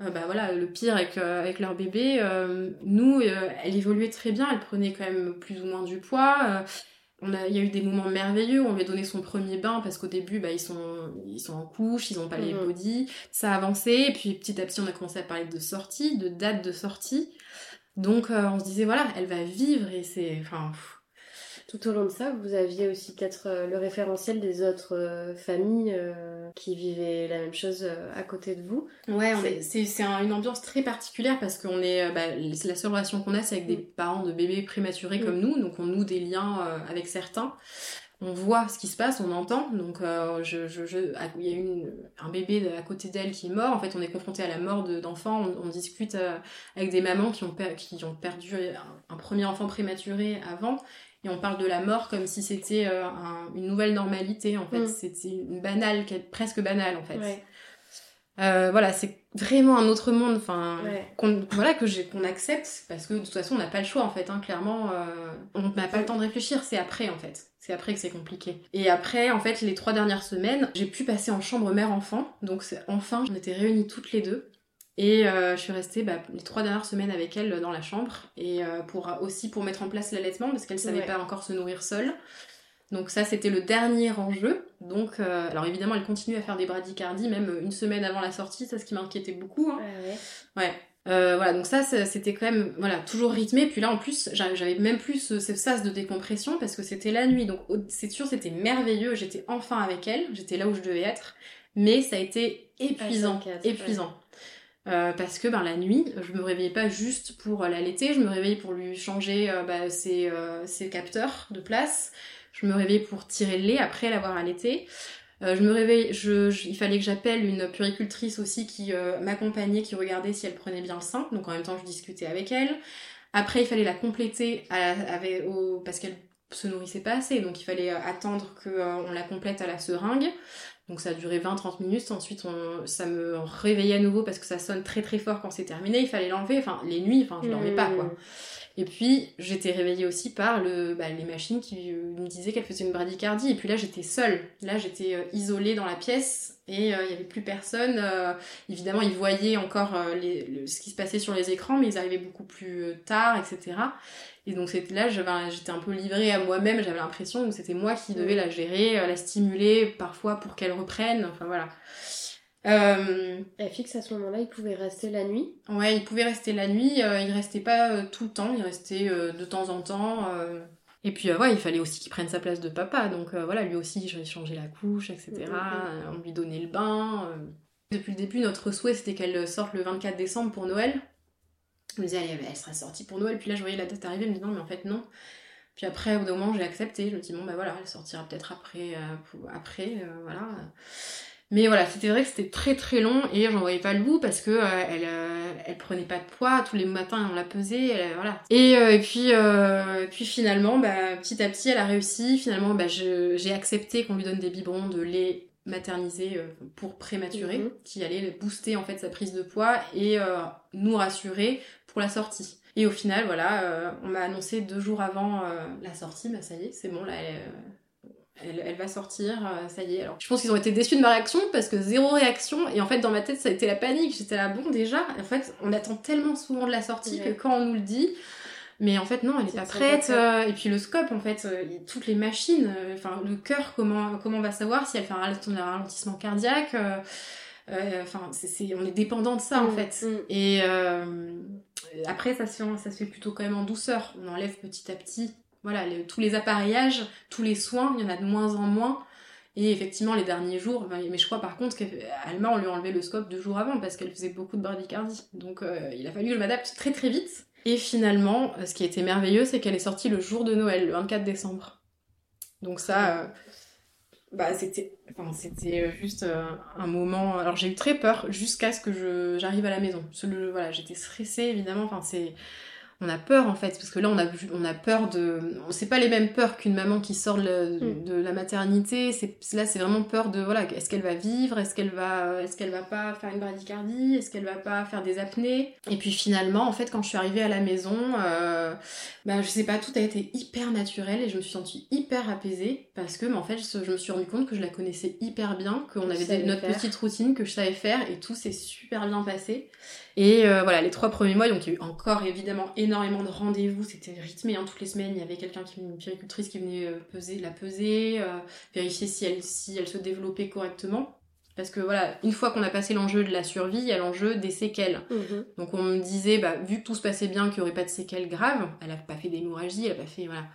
euh, bah voilà, le pire avec, euh, avec leur bébé. Euh, nous, euh, elle évoluait très bien, elle prenait quand même plus ou moins du poids. euh, on a, il y a eu des moments merveilleux, on lui a donné son premier bain parce qu'au début, bah, ils, sont, ils sont en couche, ils ont pas les Mhm. body. Ça a avancé, et puis petit à petit, on a commencé à parler de sortie, de date de sortie. Donc euh, on se disait, voilà, elle va vivre et c'est. Enfin, Tout au long de ça, vous aviez aussi peut-être euh, le référentiel des autres euh, familles qui vivaient la même chose à côté de vous. Ouais, c'est c'est un- une ambiance très particulière parce qu'on est, bah, c'est la seule relation qu'on a, c'est avec des Mm. parents de bébés prématurés Mm. comme nous, donc on noue des liens avec certains. On voit ce qui se passe, on entend. Donc, euh, je, je, je- il y a eu une- un bébé à côté d'elle qui est mort. En fait, on est confronté à la mort de- d'enfants. On, on discute euh, avec des mamans qui ont, per- qui ont perdu un, un premier enfant prématuré avant. Et on parle de la mort comme si c'était euh, un- une nouvelle normalité. En fait, Mm. c'était une banale, presque banale en fait. Ouais. Euh, voilà, c'est vraiment un autre monde, enfin, Ouais. qu'on voilà que qu'on accepte parce que de toute façon on n'a pas le choix en fait, hein, clairement, euh, on n'a pas le temps de réfléchir, c'est après en fait, c'est après que c'est compliqué. Et après en fait les trois dernières semaines, j'ai pu passer en chambre mère-enfant, donc enfin on était réunies toutes les deux. Et euh, je suis restée bah, les trois dernières semaines avec elle dans la chambre et euh, pour aussi pour mettre en place l'allaitement parce qu'elle savait Ouais. pas encore se nourrir seule. Donc ça, c'était le dernier enjeu. Donc, euh, alors évidemment, elle continue à faire des bradycardies, même une semaine avant la sortie, ça ce qui m'inquiétait beaucoup. hein. Ouais, ouais. Euh, voilà, donc ça, c'était quand même, voilà, toujours rythmé. Puis là, en plus, j'avais même plus ce, ce sas de décompression parce que c'était la nuit. Donc, c'est sûr, c'était merveilleux. J'étais enfin avec elle. J'étais là où je devais être. Mais ça a été épuisant. H24, épuisant. Euh, parce que ben, la nuit, je me réveillais pas juste pour l'allaiter, je me réveillais pour lui changer euh, bah, ses, ses capteurs de place, je me réveillais pour tirer le lait après l'avoir allaité. Euh, je me réveille, il fallait que j'appelle une puricultrice aussi qui euh, m'accompagnait, qui regardait si elle prenait bien le sein. Donc en même temps, je discutais avec elle. Après, il fallait la compléter parce qu'elle se nourrissait pas assez. Donc il fallait euh, attendre qu'on la complète à la seringue. Donc ça a duré 20-30 minutes. Ensuite, on, ça me réveillait à nouveau parce que ça sonne très très fort quand c'est terminé. Il fallait l'enlever. Enfin, les nuits, enfin, je dormais pas quoi. Mmh. Et puis, j'étais réveillée aussi par le, bah, les machines qui euh, me disaient qu'elle faisait une bradycardie. Et puis là, j'étais seule. Là, j'étais euh, isolée dans la pièce et euh, il y avait plus personne. Euh, évidemment, ils voyaient encore euh, les- le- ce qui se passait sur les écrans, mais ils arrivaient beaucoup plus euh, tard, etc. Et donc, c'était là, j'étais un peu livrée à moi-même. J'avais l'impression que c'était moi qui devais la gérer, euh, la stimuler parfois pour qu'elle reprenne. Enfin, voilà. Euh, fixe à ce moment-là, il pouvait rester la nuit? Ouais, il pouvait rester la nuit, euh, il restait pas euh, tout le temps, il restait euh, de temps en temps. Et puis ouais, il fallait aussi qu'il prenne sa place de papa, donc voilà, lui aussi, j'ai changé la couche, etc. Mhm. Euh, On lui donnait le bain. Depuis le début, notre souhait c'était qu'elle sorte le 24 décembre pour Noël. Me allez, elle sera sortie pour Noël, puis là je voyais la date arriver, je me disais non, mais en fait non. Puis après, au bout d'un moment, j'ai accepté, je me dis bon, bah voilà, elle sortira peut-être après, euh, après, euh, voilà. Mais voilà, c'était vrai que c'était très très long et j'en voyais pas le bout parce que euh, elle, elle prenait pas de poids tous les matins on la pesait, elle, voilà. Et, et puis puis finalement, bah, petit à petit, elle a réussi. Finalement, bah, j'ai accepté qu'on lui donne des biberons de lait maternisé pour prématuré Mhm. qui allait booster en fait sa prise de poids et euh, nous rassurer pour la sortie. Et au final, voilà, euh, on m'a annoncé deux jours avant euh, la sortie, bah ça y est, c'est bon, là, elle, euh, elle, elle va sortir, euh, ça y est. Alors, je pense qu'ils ont été déçus de ma réaction parce que zéro réaction. Et en fait, dans ma tête, ça a été la panique. J'étais là, bon, déjà, en fait, on attend tellement souvent de la sortie Ouais. que quand on nous le dit, mais en fait, non, elle est C'est pas prête. euh, et puis le scope, en fait, euh, toutes les machines, euh, enfin, le cœur, comment, comment on va savoir si elle fait un ralentissement cardiaque euh, euh, Enfin, on est dépendant de ça, en Mm, fait. mm. Et euh, après, ça se, fait, ça se fait plutôt quand même en douceur. On enlève petit à petit. Voilà, les- tous les appareillages, tous les soins, il y en a de moins en moins. Et effectivement, les derniers jours, ben, mais je crois par contre qu'Alma, on lui a enlevé le scope deux jours avant parce qu'elle faisait beaucoup de bradycardie. Donc euh, il a fallu que je m'adapte très très vite. Et finalement, ce qui a été merveilleux, c'est qu'elle est sortie le jour de Noël, le 24 décembre. Donc ça, euh, bah c'était, enfin c'était euh, juste euh, un moment. Alors j'ai eu très peur jusqu'à ce que je j'arrive à la maison. Le- voilà, j'étais stressée évidemment. Enfin c'est, on a peur en fait parce que là on a on a peur de, c'est pas les mêmes peurs qu'une maman qui sort de, la- Mm. de la maternité. C'est là c'est vraiment peur de voilà, est-ce qu'elle va vivre, est-ce qu'elle va, est-ce qu'elle va pas faire une bradycardie, est-ce qu'elle va pas faire des apnées? Et puis finalement en fait quand je suis arrivée à la maison, euh, bah je sais pas, tout a été hyper naturel et je me suis sentie hyper apaisée parce que mais en fait je, me suis rendu compte que je la connaissais hyper bien, qu'on avait des- notre faire. petite routine que je savais faire et tout s'est super bien passé. Et euh, voilà, les trois premiers mois, donc il y a eu encore évidemment énormément de rendez-vous, c'était rythmé, hein, toutes les semaines, il y avait quelqu'un qui une péricultrice qui venait euh, peser, la peser, euh, vérifier si elle, si elle se développait correctement. Parce que voilà, une fois qu'on a passé l'enjeu de la survie, il y a l'enjeu des séquelles. Mhm. Donc on me disait, bah, vu que tout se passait bien, qu'il n'y aurait pas de séquelles graves, elle a pas fait d'hémorragie, elle a pas fait. Voilà.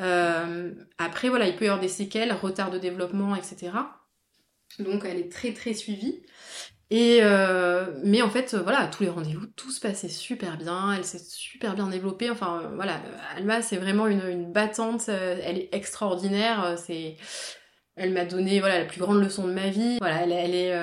Euh, après, voilà, il peut y avoir des séquelles, retard de développement, etc. Donc elle est très très suivie. Et euh, mais en fait, euh, voilà, tous les rendez-vous, tout se passait super bien, elle s'est super bien développée. Enfin, euh, voilà, Alma, c'est vraiment une, battante, elle est extraordinaire. C'est, elle m'a donné voilà la plus grande leçon de ma vie. Voilà, elle, est,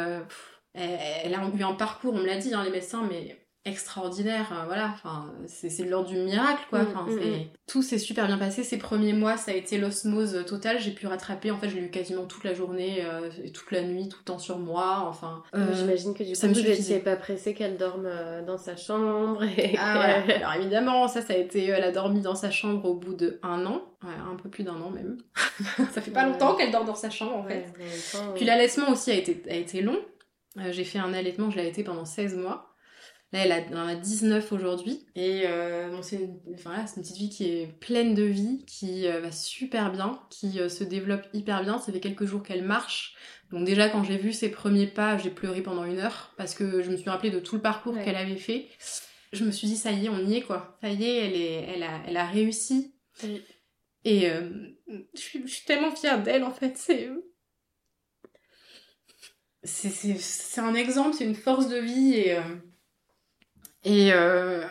elle a eu un parcours, on me l'a dit, hein, les médecins, mais extraordinaire. euh, voilà, enfin, c'est de l'ordre du miracle, quoi. Mm, Enfin, mm, mm. tout s'est super bien passé. Ces premiers mois, ça a été l'osmose totale. J'ai pu rattraper. En fait, je l'ai eu quasiment toute la journée, euh, et toute la nuit, tout le temps sur moi. Enfin, euh, J'imagine que du ça coup, me n'étiez pas pressé qu'elle dorme euh, dans sa chambre. Et Ah, voilà. Alors évidemment, ça, ça a été. Elle a dormi dans sa chambre au bout de un an, Ouais, un peu plus d'un an même. ça fait pas longtemps qu'elle dort dans sa chambre en fait. Ouais, temps, Puis l'allaitement aussi a été, a été long. Euh, j'ai fait un allaitement, je l'ai allaité pendant 16 mois. Là, elle, a, elle en a 19 aujourd'hui. Et euh, bon, c'est une, enfin, là, c'est une petite fille qui est pleine de vie, qui euh, va super bien, qui euh, se développe hyper bien. Ça fait quelques jours qu'elle marche. Donc déjà, quand j'ai vu ses premiers pas, j'ai pleuré pendant une heure parce que je me suis rappelé de tout le parcours Ouais. qu'elle avait fait. Je me suis dit, ça y est, on y est, quoi. Ça y est, elle, est, elle, a, elle a réussi. Oui. Et euh, je, suis, je suis tellement fière d'elle, en fait. C'est... C'est, c'est, c'est un exemple, c'est une force de vie et... et, euh,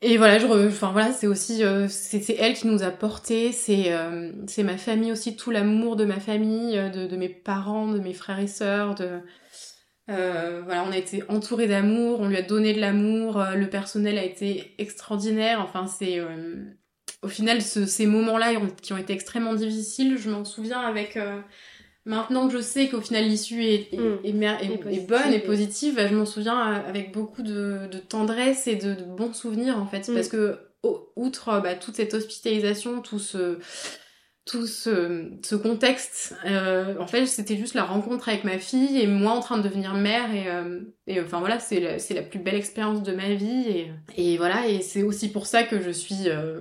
et voilà, je re- enfin voilà, c'est aussi euh, c'est, elle qui nous a portés, c'est euh, c'est ma famille aussi, tout l'amour de ma famille, de, de mes parents, de mes frères et sœurs, de voilà, on a été entourés d'amour, on lui a donné de l'amour, le personnel a été extraordinaire. Enfin, c'est au final ce- ces moments-là qui ont été extrêmement difficiles, je m'en souviens avec maintenant que je sais qu'au final l'issue est, est, est mer- est- Et est positive, bonne et positive, je m'en souviens euh, avec beaucoup de, de tendresse et de, de bons souvenirs en fait, Mm. parce que outre euh, bah, toute cette hospitalisation, tout ce tout ce, ce contexte, euh, en fait, c'était juste la rencontre avec ma fille et moi en train de devenir mère et, euh, et enfin voilà, c'est la, la plus belle expérience de ma vie et, et voilà, et c'est aussi pour ça que je suis euh,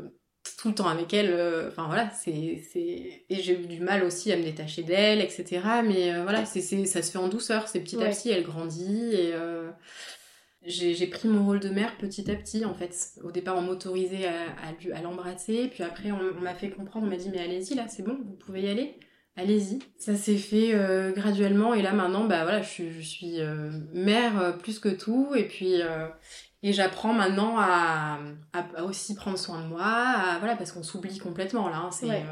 tout le temps avec elle. euh, Enfin voilà, c'est et j'ai eu du mal aussi à me détacher d'elle, etc. Mais euh, voilà, c'est ça se fait en douceur, c'est petit à petit, elle grandit et euh, j'ai pris mon rôle de mère petit à petit en fait. Au départ, on m'autorisait à, à, l'embrasser, puis après, on, on m'a fait comprendre, on m'a dit mais allez-y là, c'est bon, vous pouvez y aller. Allez-y. Ça s'est fait graduellement et là maintenant, bah voilà, je suis, je suis mère plus que tout et puis et j'apprends maintenant à, à, à aussi prendre soin de moi, à- voilà parce qu'on s'oublie complètement là. hein, c'est Ouais.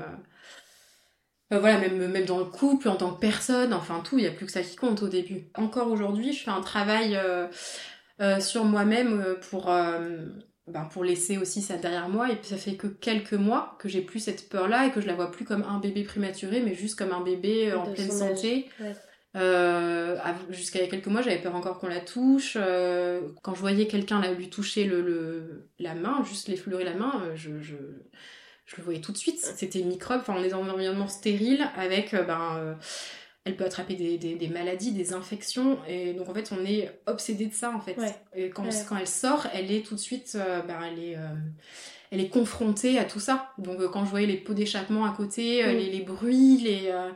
euh, euh, voilà, même, même dans le couple, en tant que personne, enfin tout, il n'y a plus que ça qui compte au début. Encore aujourd'hui, je fais un travail euh, sur moi-même pour, ben, pour laisser aussi ça derrière moi. Et puis ça fait que quelques mois que j'ai plus cette peur-là et que je la vois plus comme un bébé prématuré, mais juste comme un bébé en pleine santé. Ouais. Euh, Jusqu'à il y a quelques mois, j'avais peur encore qu'on la touche. Euh, quand je voyais quelqu'un lui toucher le, le- la main, juste l'effleurer la main, euh, je, je, je le voyais tout de suite. C'était microbe. Enfin, on est dans un environnement stérile avec, ben, euh, elle peut attraper des, des, des maladies, des infections. Et donc, en fait, on est obsédé de ça, en fait. Ouais. Et quand, Ouais. quand elle sort, elle est tout de suite, ben, elle est. elle est confrontée à tout ça. Donc euh, quand je voyais les pots d'échappement à côté, euh, Mm. les, les bruits, les, euh,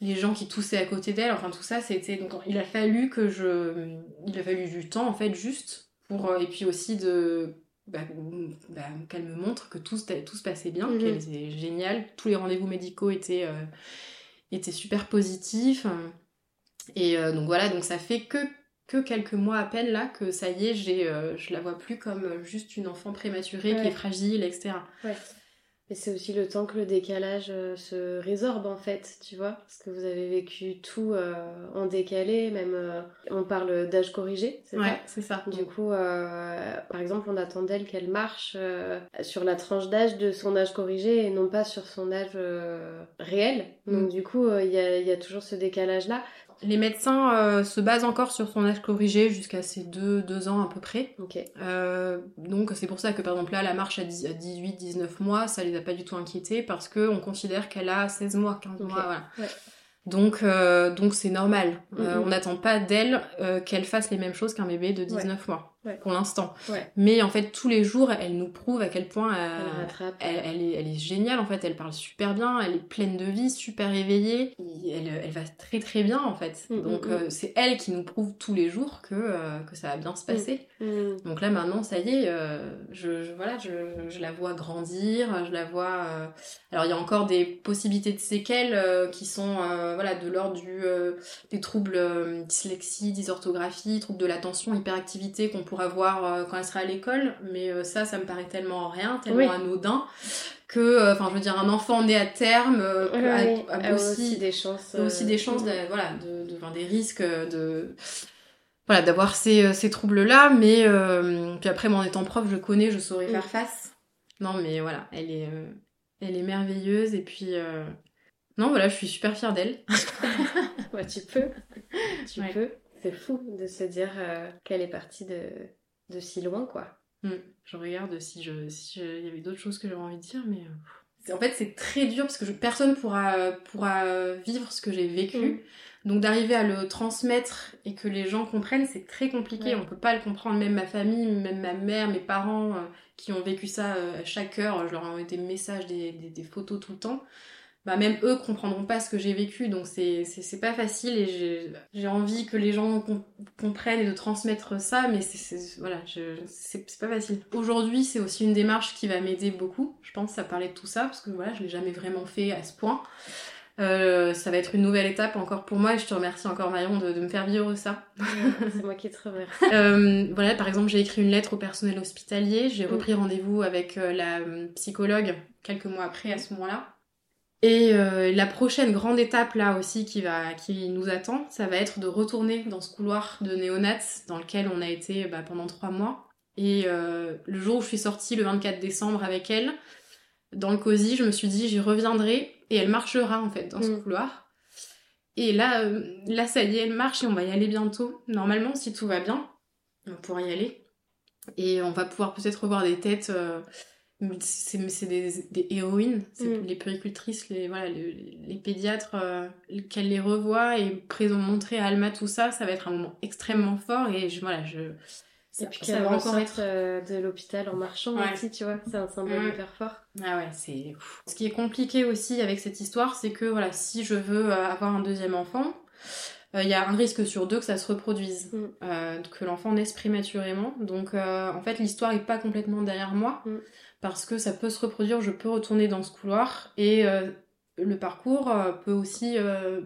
les gens qui toussaient à côté d'elle, enfin tout ça, c'était donc il a fallu que je, il a fallu du temps en fait juste pour euh, et puis aussi de bah, bah, qu'elle me montre que tout, se- tout se passait bien, Mhm. qu'elle était géniale, tous les rendez-vous médicaux étaient euh, étaient super positifs et euh, donc voilà donc ça fait que que quelques mois à peine là que ça y est j'ai euh, je la vois plus comme juste une enfant prématurée qui Ouais. est fragile etc Mais c'est aussi le temps que le décalage euh, se résorbe en fait, tu vois, parce que vous avez vécu tout euh, en décalé, même euh, on parle d'âge corrigé, c'est ouais c'est ça Du coup, par exemple, on attend d'elle qu'elle marche sur la tranche d'âge de son âge corrigé et non pas sur son âge réel. Donc Mm. du coup, il y, a, il y a toujours ce décalage-là. Les médecins euh, se basent encore sur son âge corrigé jusqu'à ses 2 deux, ans à peu près. Ok. Euh, donc c'est pour ça que par exemple là, la marche à 18-19 mois, ça les a pas du tout inquiétés parce qu'on considère qu'elle a 16 mois, 15 Ok. mois, voilà. Ouais. Donc euh, donc c'est normal. Euh, on n'attend pas d'elle euh, qu'elle fasse les mêmes choses qu'un bébé de 19 mois, Ouais. pour l'instant. Ouais. Mais en fait, tous les jours, elle nous prouve à quel point euh, Elle rattrape. elle, elle est, elle est géniale en fait, elle parle super bien, elle est pleine de vie, super éveillée, elle, va très très bien en fait. Mm, Donc mm, mm. euh, c'est elle qui nous prouve tous les jours que, euh, que ça va bien se passer. Mm. Donc là maintenant ça y est, euh, je, je- voilà, je, je la vois grandir, je la vois. Alors il y a encore des possibilités de séquelles qui sont voilà de l'ordre du des troubles dyslexie, dysorthographie, troubles de l'attention, hyperactivité qu'on pourra voir euh, quand elle sera à l'école. Mais euh, ça, ça me paraît tellement rien, tellement Oui. anodin que, euh, enfin je veux dire un enfant né à terme a, ouais. a A aussi des chances. a aussi des chances, de- voilà, de, de- enfin, des risques de, voilà, d'avoir ces, ces troubles-là, mais euh, puis après, moi, en étant prof, je connais, je saurais faire face. Non, mais voilà, elle est, euh, elle est merveilleuse, et puis, euh, non, voilà, je suis super fière d'elle. Ouais, tu peux. Tu Ouais. peux. C'est fou de se dire euh, qu'elle est partie de, de si loin, quoi. Mm. Je regarde si je, si je- il y avait d'autres choses que j'avais envie de dire, mais euh, en fait, c'est très dur parce que je- personne pourra, pourra vivre ce que j'ai vécu. Mm. Donc d'arriver à le transmettre et que les gens comprennent, c'est très compliqué. Ouais. On peut pas le comprendre. Même ma famille, même ma mère, mes parents euh, qui ont vécu ça euh, à chaque heure, je leur envoie des messages, des, des, des photos tout le temps. Bah même eux comprendront pas ce que j'ai vécu, donc c'est c'est c'est pas facile et j'ai envie que les gens com- comprennent et de transmettre ça, mais c'est c'est voilà, je c'est c'est pas facile. Aujourd'hui, c'est aussi une démarche qui va m'aider beaucoup. Je pense à parler de tout ça parce que voilà, je l'ai jamais vraiment fait à ce point. Euh, ça va être une nouvelle étape encore pour moi et je te remercie encore Marion de, de me faire vivre ça. C'est moi qui te remercie. Euh, voilà, par exemple, j'ai écrit une lettre au personnel hospitalier, j'ai Mm. repris rendez-vous avec euh, la euh, psychologue quelques mois après à ce moment-là. Et euh, la prochaine grande étape là aussi qui va qui nous attend, ça va être de retourner dans ce couloir de néonats dans lequel on a été bah, pendant trois mois. Et euh, le jour où je suis sortie le 24 décembre avec elle, dans le cosy, je me suis dit j'y reviendrai et elle marchera en fait dans ce Mm. couloir. Et là, euh, là ça y est, elle marche et on va y aller bientôt. Normalement, si tout va bien, on pourra y aller. Et on va pouvoir peut-être revoir des têtes. C'est c'est des, des héroïnes, c'est Mm. les péricultrices, les, voilà, les, les pédiatres, euh, qu'elle les revoit et présent montrer à Alma tout ça, ça va être un moment extrêmement fort et je, voilà, je. Et puis qu'elle va encore être euh, de l'hôpital en marchant Ouais. aussi, tu vois. C'est un symbole Ouais. hyper fort. Ah ouais, c'est. Ce qui est compliqué aussi avec cette histoire, c'est que voilà, si je veux euh, avoir un deuxième enfant, euh, il y a un risque sur deux que ça se reproduise, Mm. euh, que l'enfant naisse prématurément. Donc euh, en fait, l'histoire est pas complètement derrière moi Mm. Parce que ça peut se reproduire. Je peux retourner dans ce couloir et euh, le parcours euh, peut aussi euh,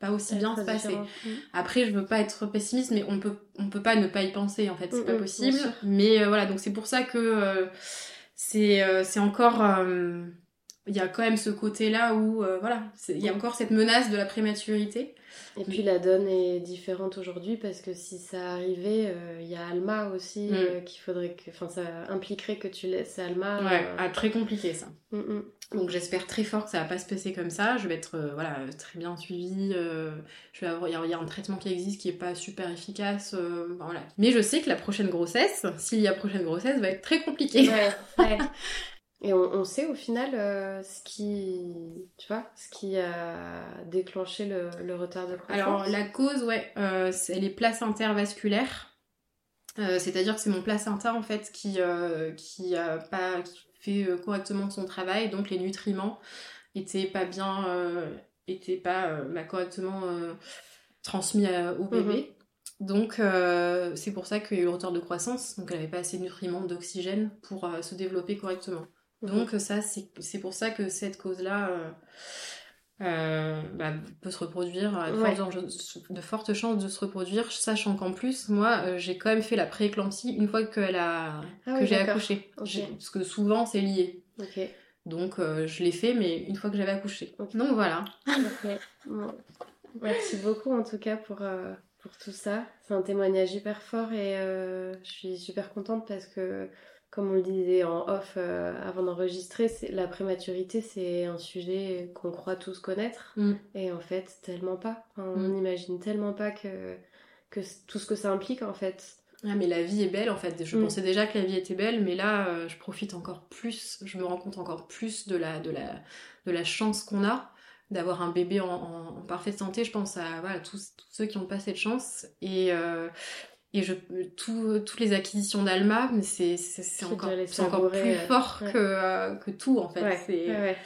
pas aussi bien se passer. différent. Mm. Après, je veux pas être pessimiste, mais on peut, on peut pas ne pas y penser, en fait, c'est Mm, pas mm, possible. Mais euh, voilà, donc c'est pour ça que euh, c'est c'est encore. Il y a quand même ce côté-là où, euh, voilà, il y a encore cette menace de la prématurité. Et puis la donne est différente aujourd'hui parce que si ça arrivait, euh, il y a Alma aussi Mm. euh, qu'il faudrait que. Enfin, ça impliquerait que tu laisses Alma. Ouais, euh, ah, très compliqué ça. mm, mm. Donc j'espère très fort que ça va pas se passer comme ça. Je vais être voilà très bien suivie. je vais avoir il y a- un traitement qui existe qui est pas super efficace. voilà. Mais je sais que la prochaine grossesse, s'il y a prochaine grossesse, va être très compliquée. Ouais, ouais. Et on, on sait au final euh, ce qui, tu vois, ce qui a déclenché le, le retard de croissance. Alors la cause, ouais, euh, c'est- elle est placentaire vasculaire. Euh, C'est-à-dire que c'est mon placenta en fait qui euh, qui a pas qui fait correctement son travail, donc les nutriments étaient pas bien, étaient pas bah, correctement transmis à- au bébé. Donc euh, c'est pour ça qu'il y a eu le retard de croissance, donc elle avait pas assez de nutriments, d'oxygène pour euh, se développer correctement. Mhm. Donc ça, c'est pour ça que cette cause-là euh, euh, bah, peut se reproduire, a de, Ouais. fortes, enjeux- de fortes chances de se reproduire, sachant qu'en plus, moi, euh, j'ai quand même fait la prééclampsie une fois a, Ah que oui, j'ai accouché. Parce que souvent, c'est lié. Donc euh, je l'ai fait, mais une fois que j'avais accouché. Donc voilà. Bon. Merci beaucoup en tout cas pour, euh, pour tout ça. C'est un témoignage hyper fort et euh, je suis super contente parce que, comme on le disait en off euh, avant d'enregistrer, la prématurité c'est un sujet qu'on croit tous connaître Mm. et en fait tellement pas. Enfin, On Mm. n'imagine tellement pas que, que tout ce que ça implique en fait. Ah, mais la vie est belle en fait. Je Mm. pensais déjà que la vie était belle, mais là, euh, je profite encore plus. Je me rends compte encore plus de la, de la, de la chance qu'on a d'avoir un bébé en, en- en parfaite santé. Je pense à voilà, tous, tous ceux qui n'ont pas cette chance. Et, euh, et je, tout, toutes les acquisitions d'Alma, mais c'est encore, encore plus fort ouais. que, euh, que tout en fait. ouais.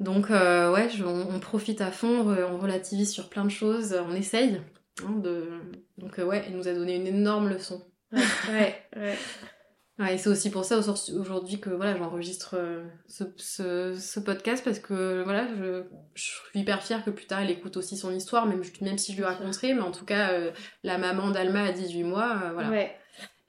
Donc euh, ouais, je- on, on profite à fond, on, on relativise sur plein de choses, on essaye. hein, de... Donc euh, ouais, elle nous a donné une énorme leçon. Ouais, ouais, ouais. Et c'est aussi pour ça au- aujourd'hui que voilà, j'enregistre euh, ce, ce, ce podcast parce que voilà, je, je suis hyper fière que plus tard elle écoute aussi son histoire, même, même si je lui raconterai, mais en tout cas, euh, la maman d'Alma à 18 mois, euh, voilà, Ouais.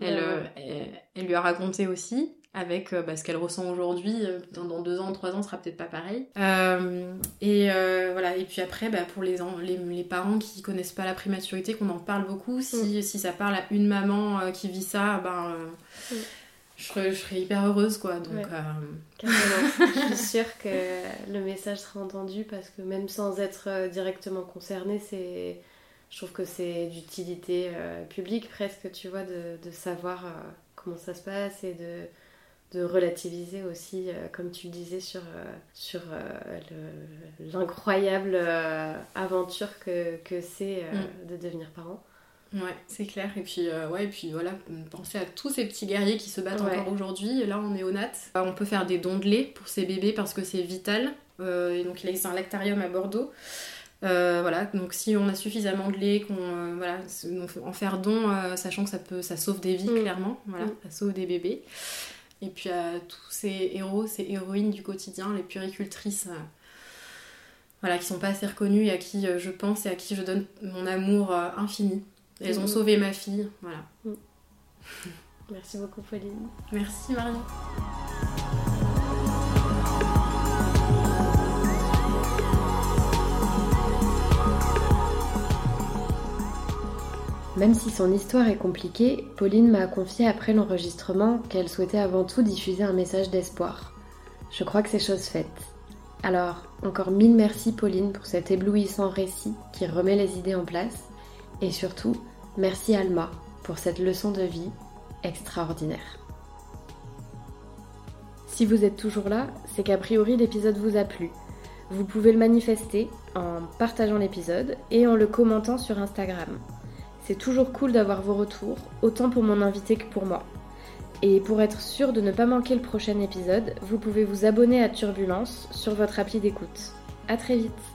euh, elle, elle lui a raconté aussi avec euh, bah, ce qu'elle ressent aujourd'hui. euh, Dans, dans deux ans, trois ans, ce sera peut-être pas pareil. Euh, et euh, voilà. Et puis après, bah, pour les, en- les, les parents qui connaissent pas la prématurité, qu'on en parle beaucoup. Si, si ça parle à une maman euh, qui vit ça, ben, Mm. je, serais, je serais hyper heureuse, quoi. Donc, Ouais. euh, je suis sûre que le message sera entendu parce que même sans être directement concerné, c'est, je trouve que c'est d'utilité euh, publique presque, tu vois, de, de savoir euh, comment ça se passe et de, de relativiser aussi, euh, comme tu le disais, sur, euh, sur euh, le- l'incroyable aventure que, que c'est Mm. de devenir parent. Ouais, c'est clair. Et puis, ouais, et puis voilà, penser à tous ces petits guerriers qui se battent Ouais. encore aujourd'hui. Là, on est au NAT. Euh, On peut faire des dons de lait pour ces bébés parce que c'est vital. Et donc, il existe un lactarium à Bordeaux. Euh, voilà, donc si on a suffisamment de lait, qu'on euh, voilà, en faire don, euh, sachant que ça peut, ça sauve des vies Mm. clairement, voilà, Mm. ça sauve des bébés. Et puis à tous ces héros, ces héroïnes du quotidien, les puricultrices, euh, voilà, qui sont pas assez reconnues et à qui euh, je pense et à qui je donne mon amour euh, infini. Elles ont Mhm. sauvé ma fille, voilà. Merci beaucoup, Pauline. Merci Marion. Même si son histoire est compliquée, Pauline m'a confié après l'enregistrement qu'elle souhaitait avant tout diffuser un message d'espoir. Je crois que c'est chose faite. Alors, encore mille merci Pauline pour cet éblouissant récit qui remet les idées en place. Et surtout, merci Alma pour cette leçon de vie extraordinaire. Si vous êtes toujours là, c'est qu'a priori l'épisode vous a plu. Vous pouvez le manifester en partageant l'épisode et en le commentant sur Instagram. C'est toujours cool d'avoir vos retours, autant pour mon invité que pour moi. Et pour être sûr de ne pas manquer le prochain épisode, vous pouvez vous abonner à Turbulence sur votre appli d'écoute. A très vite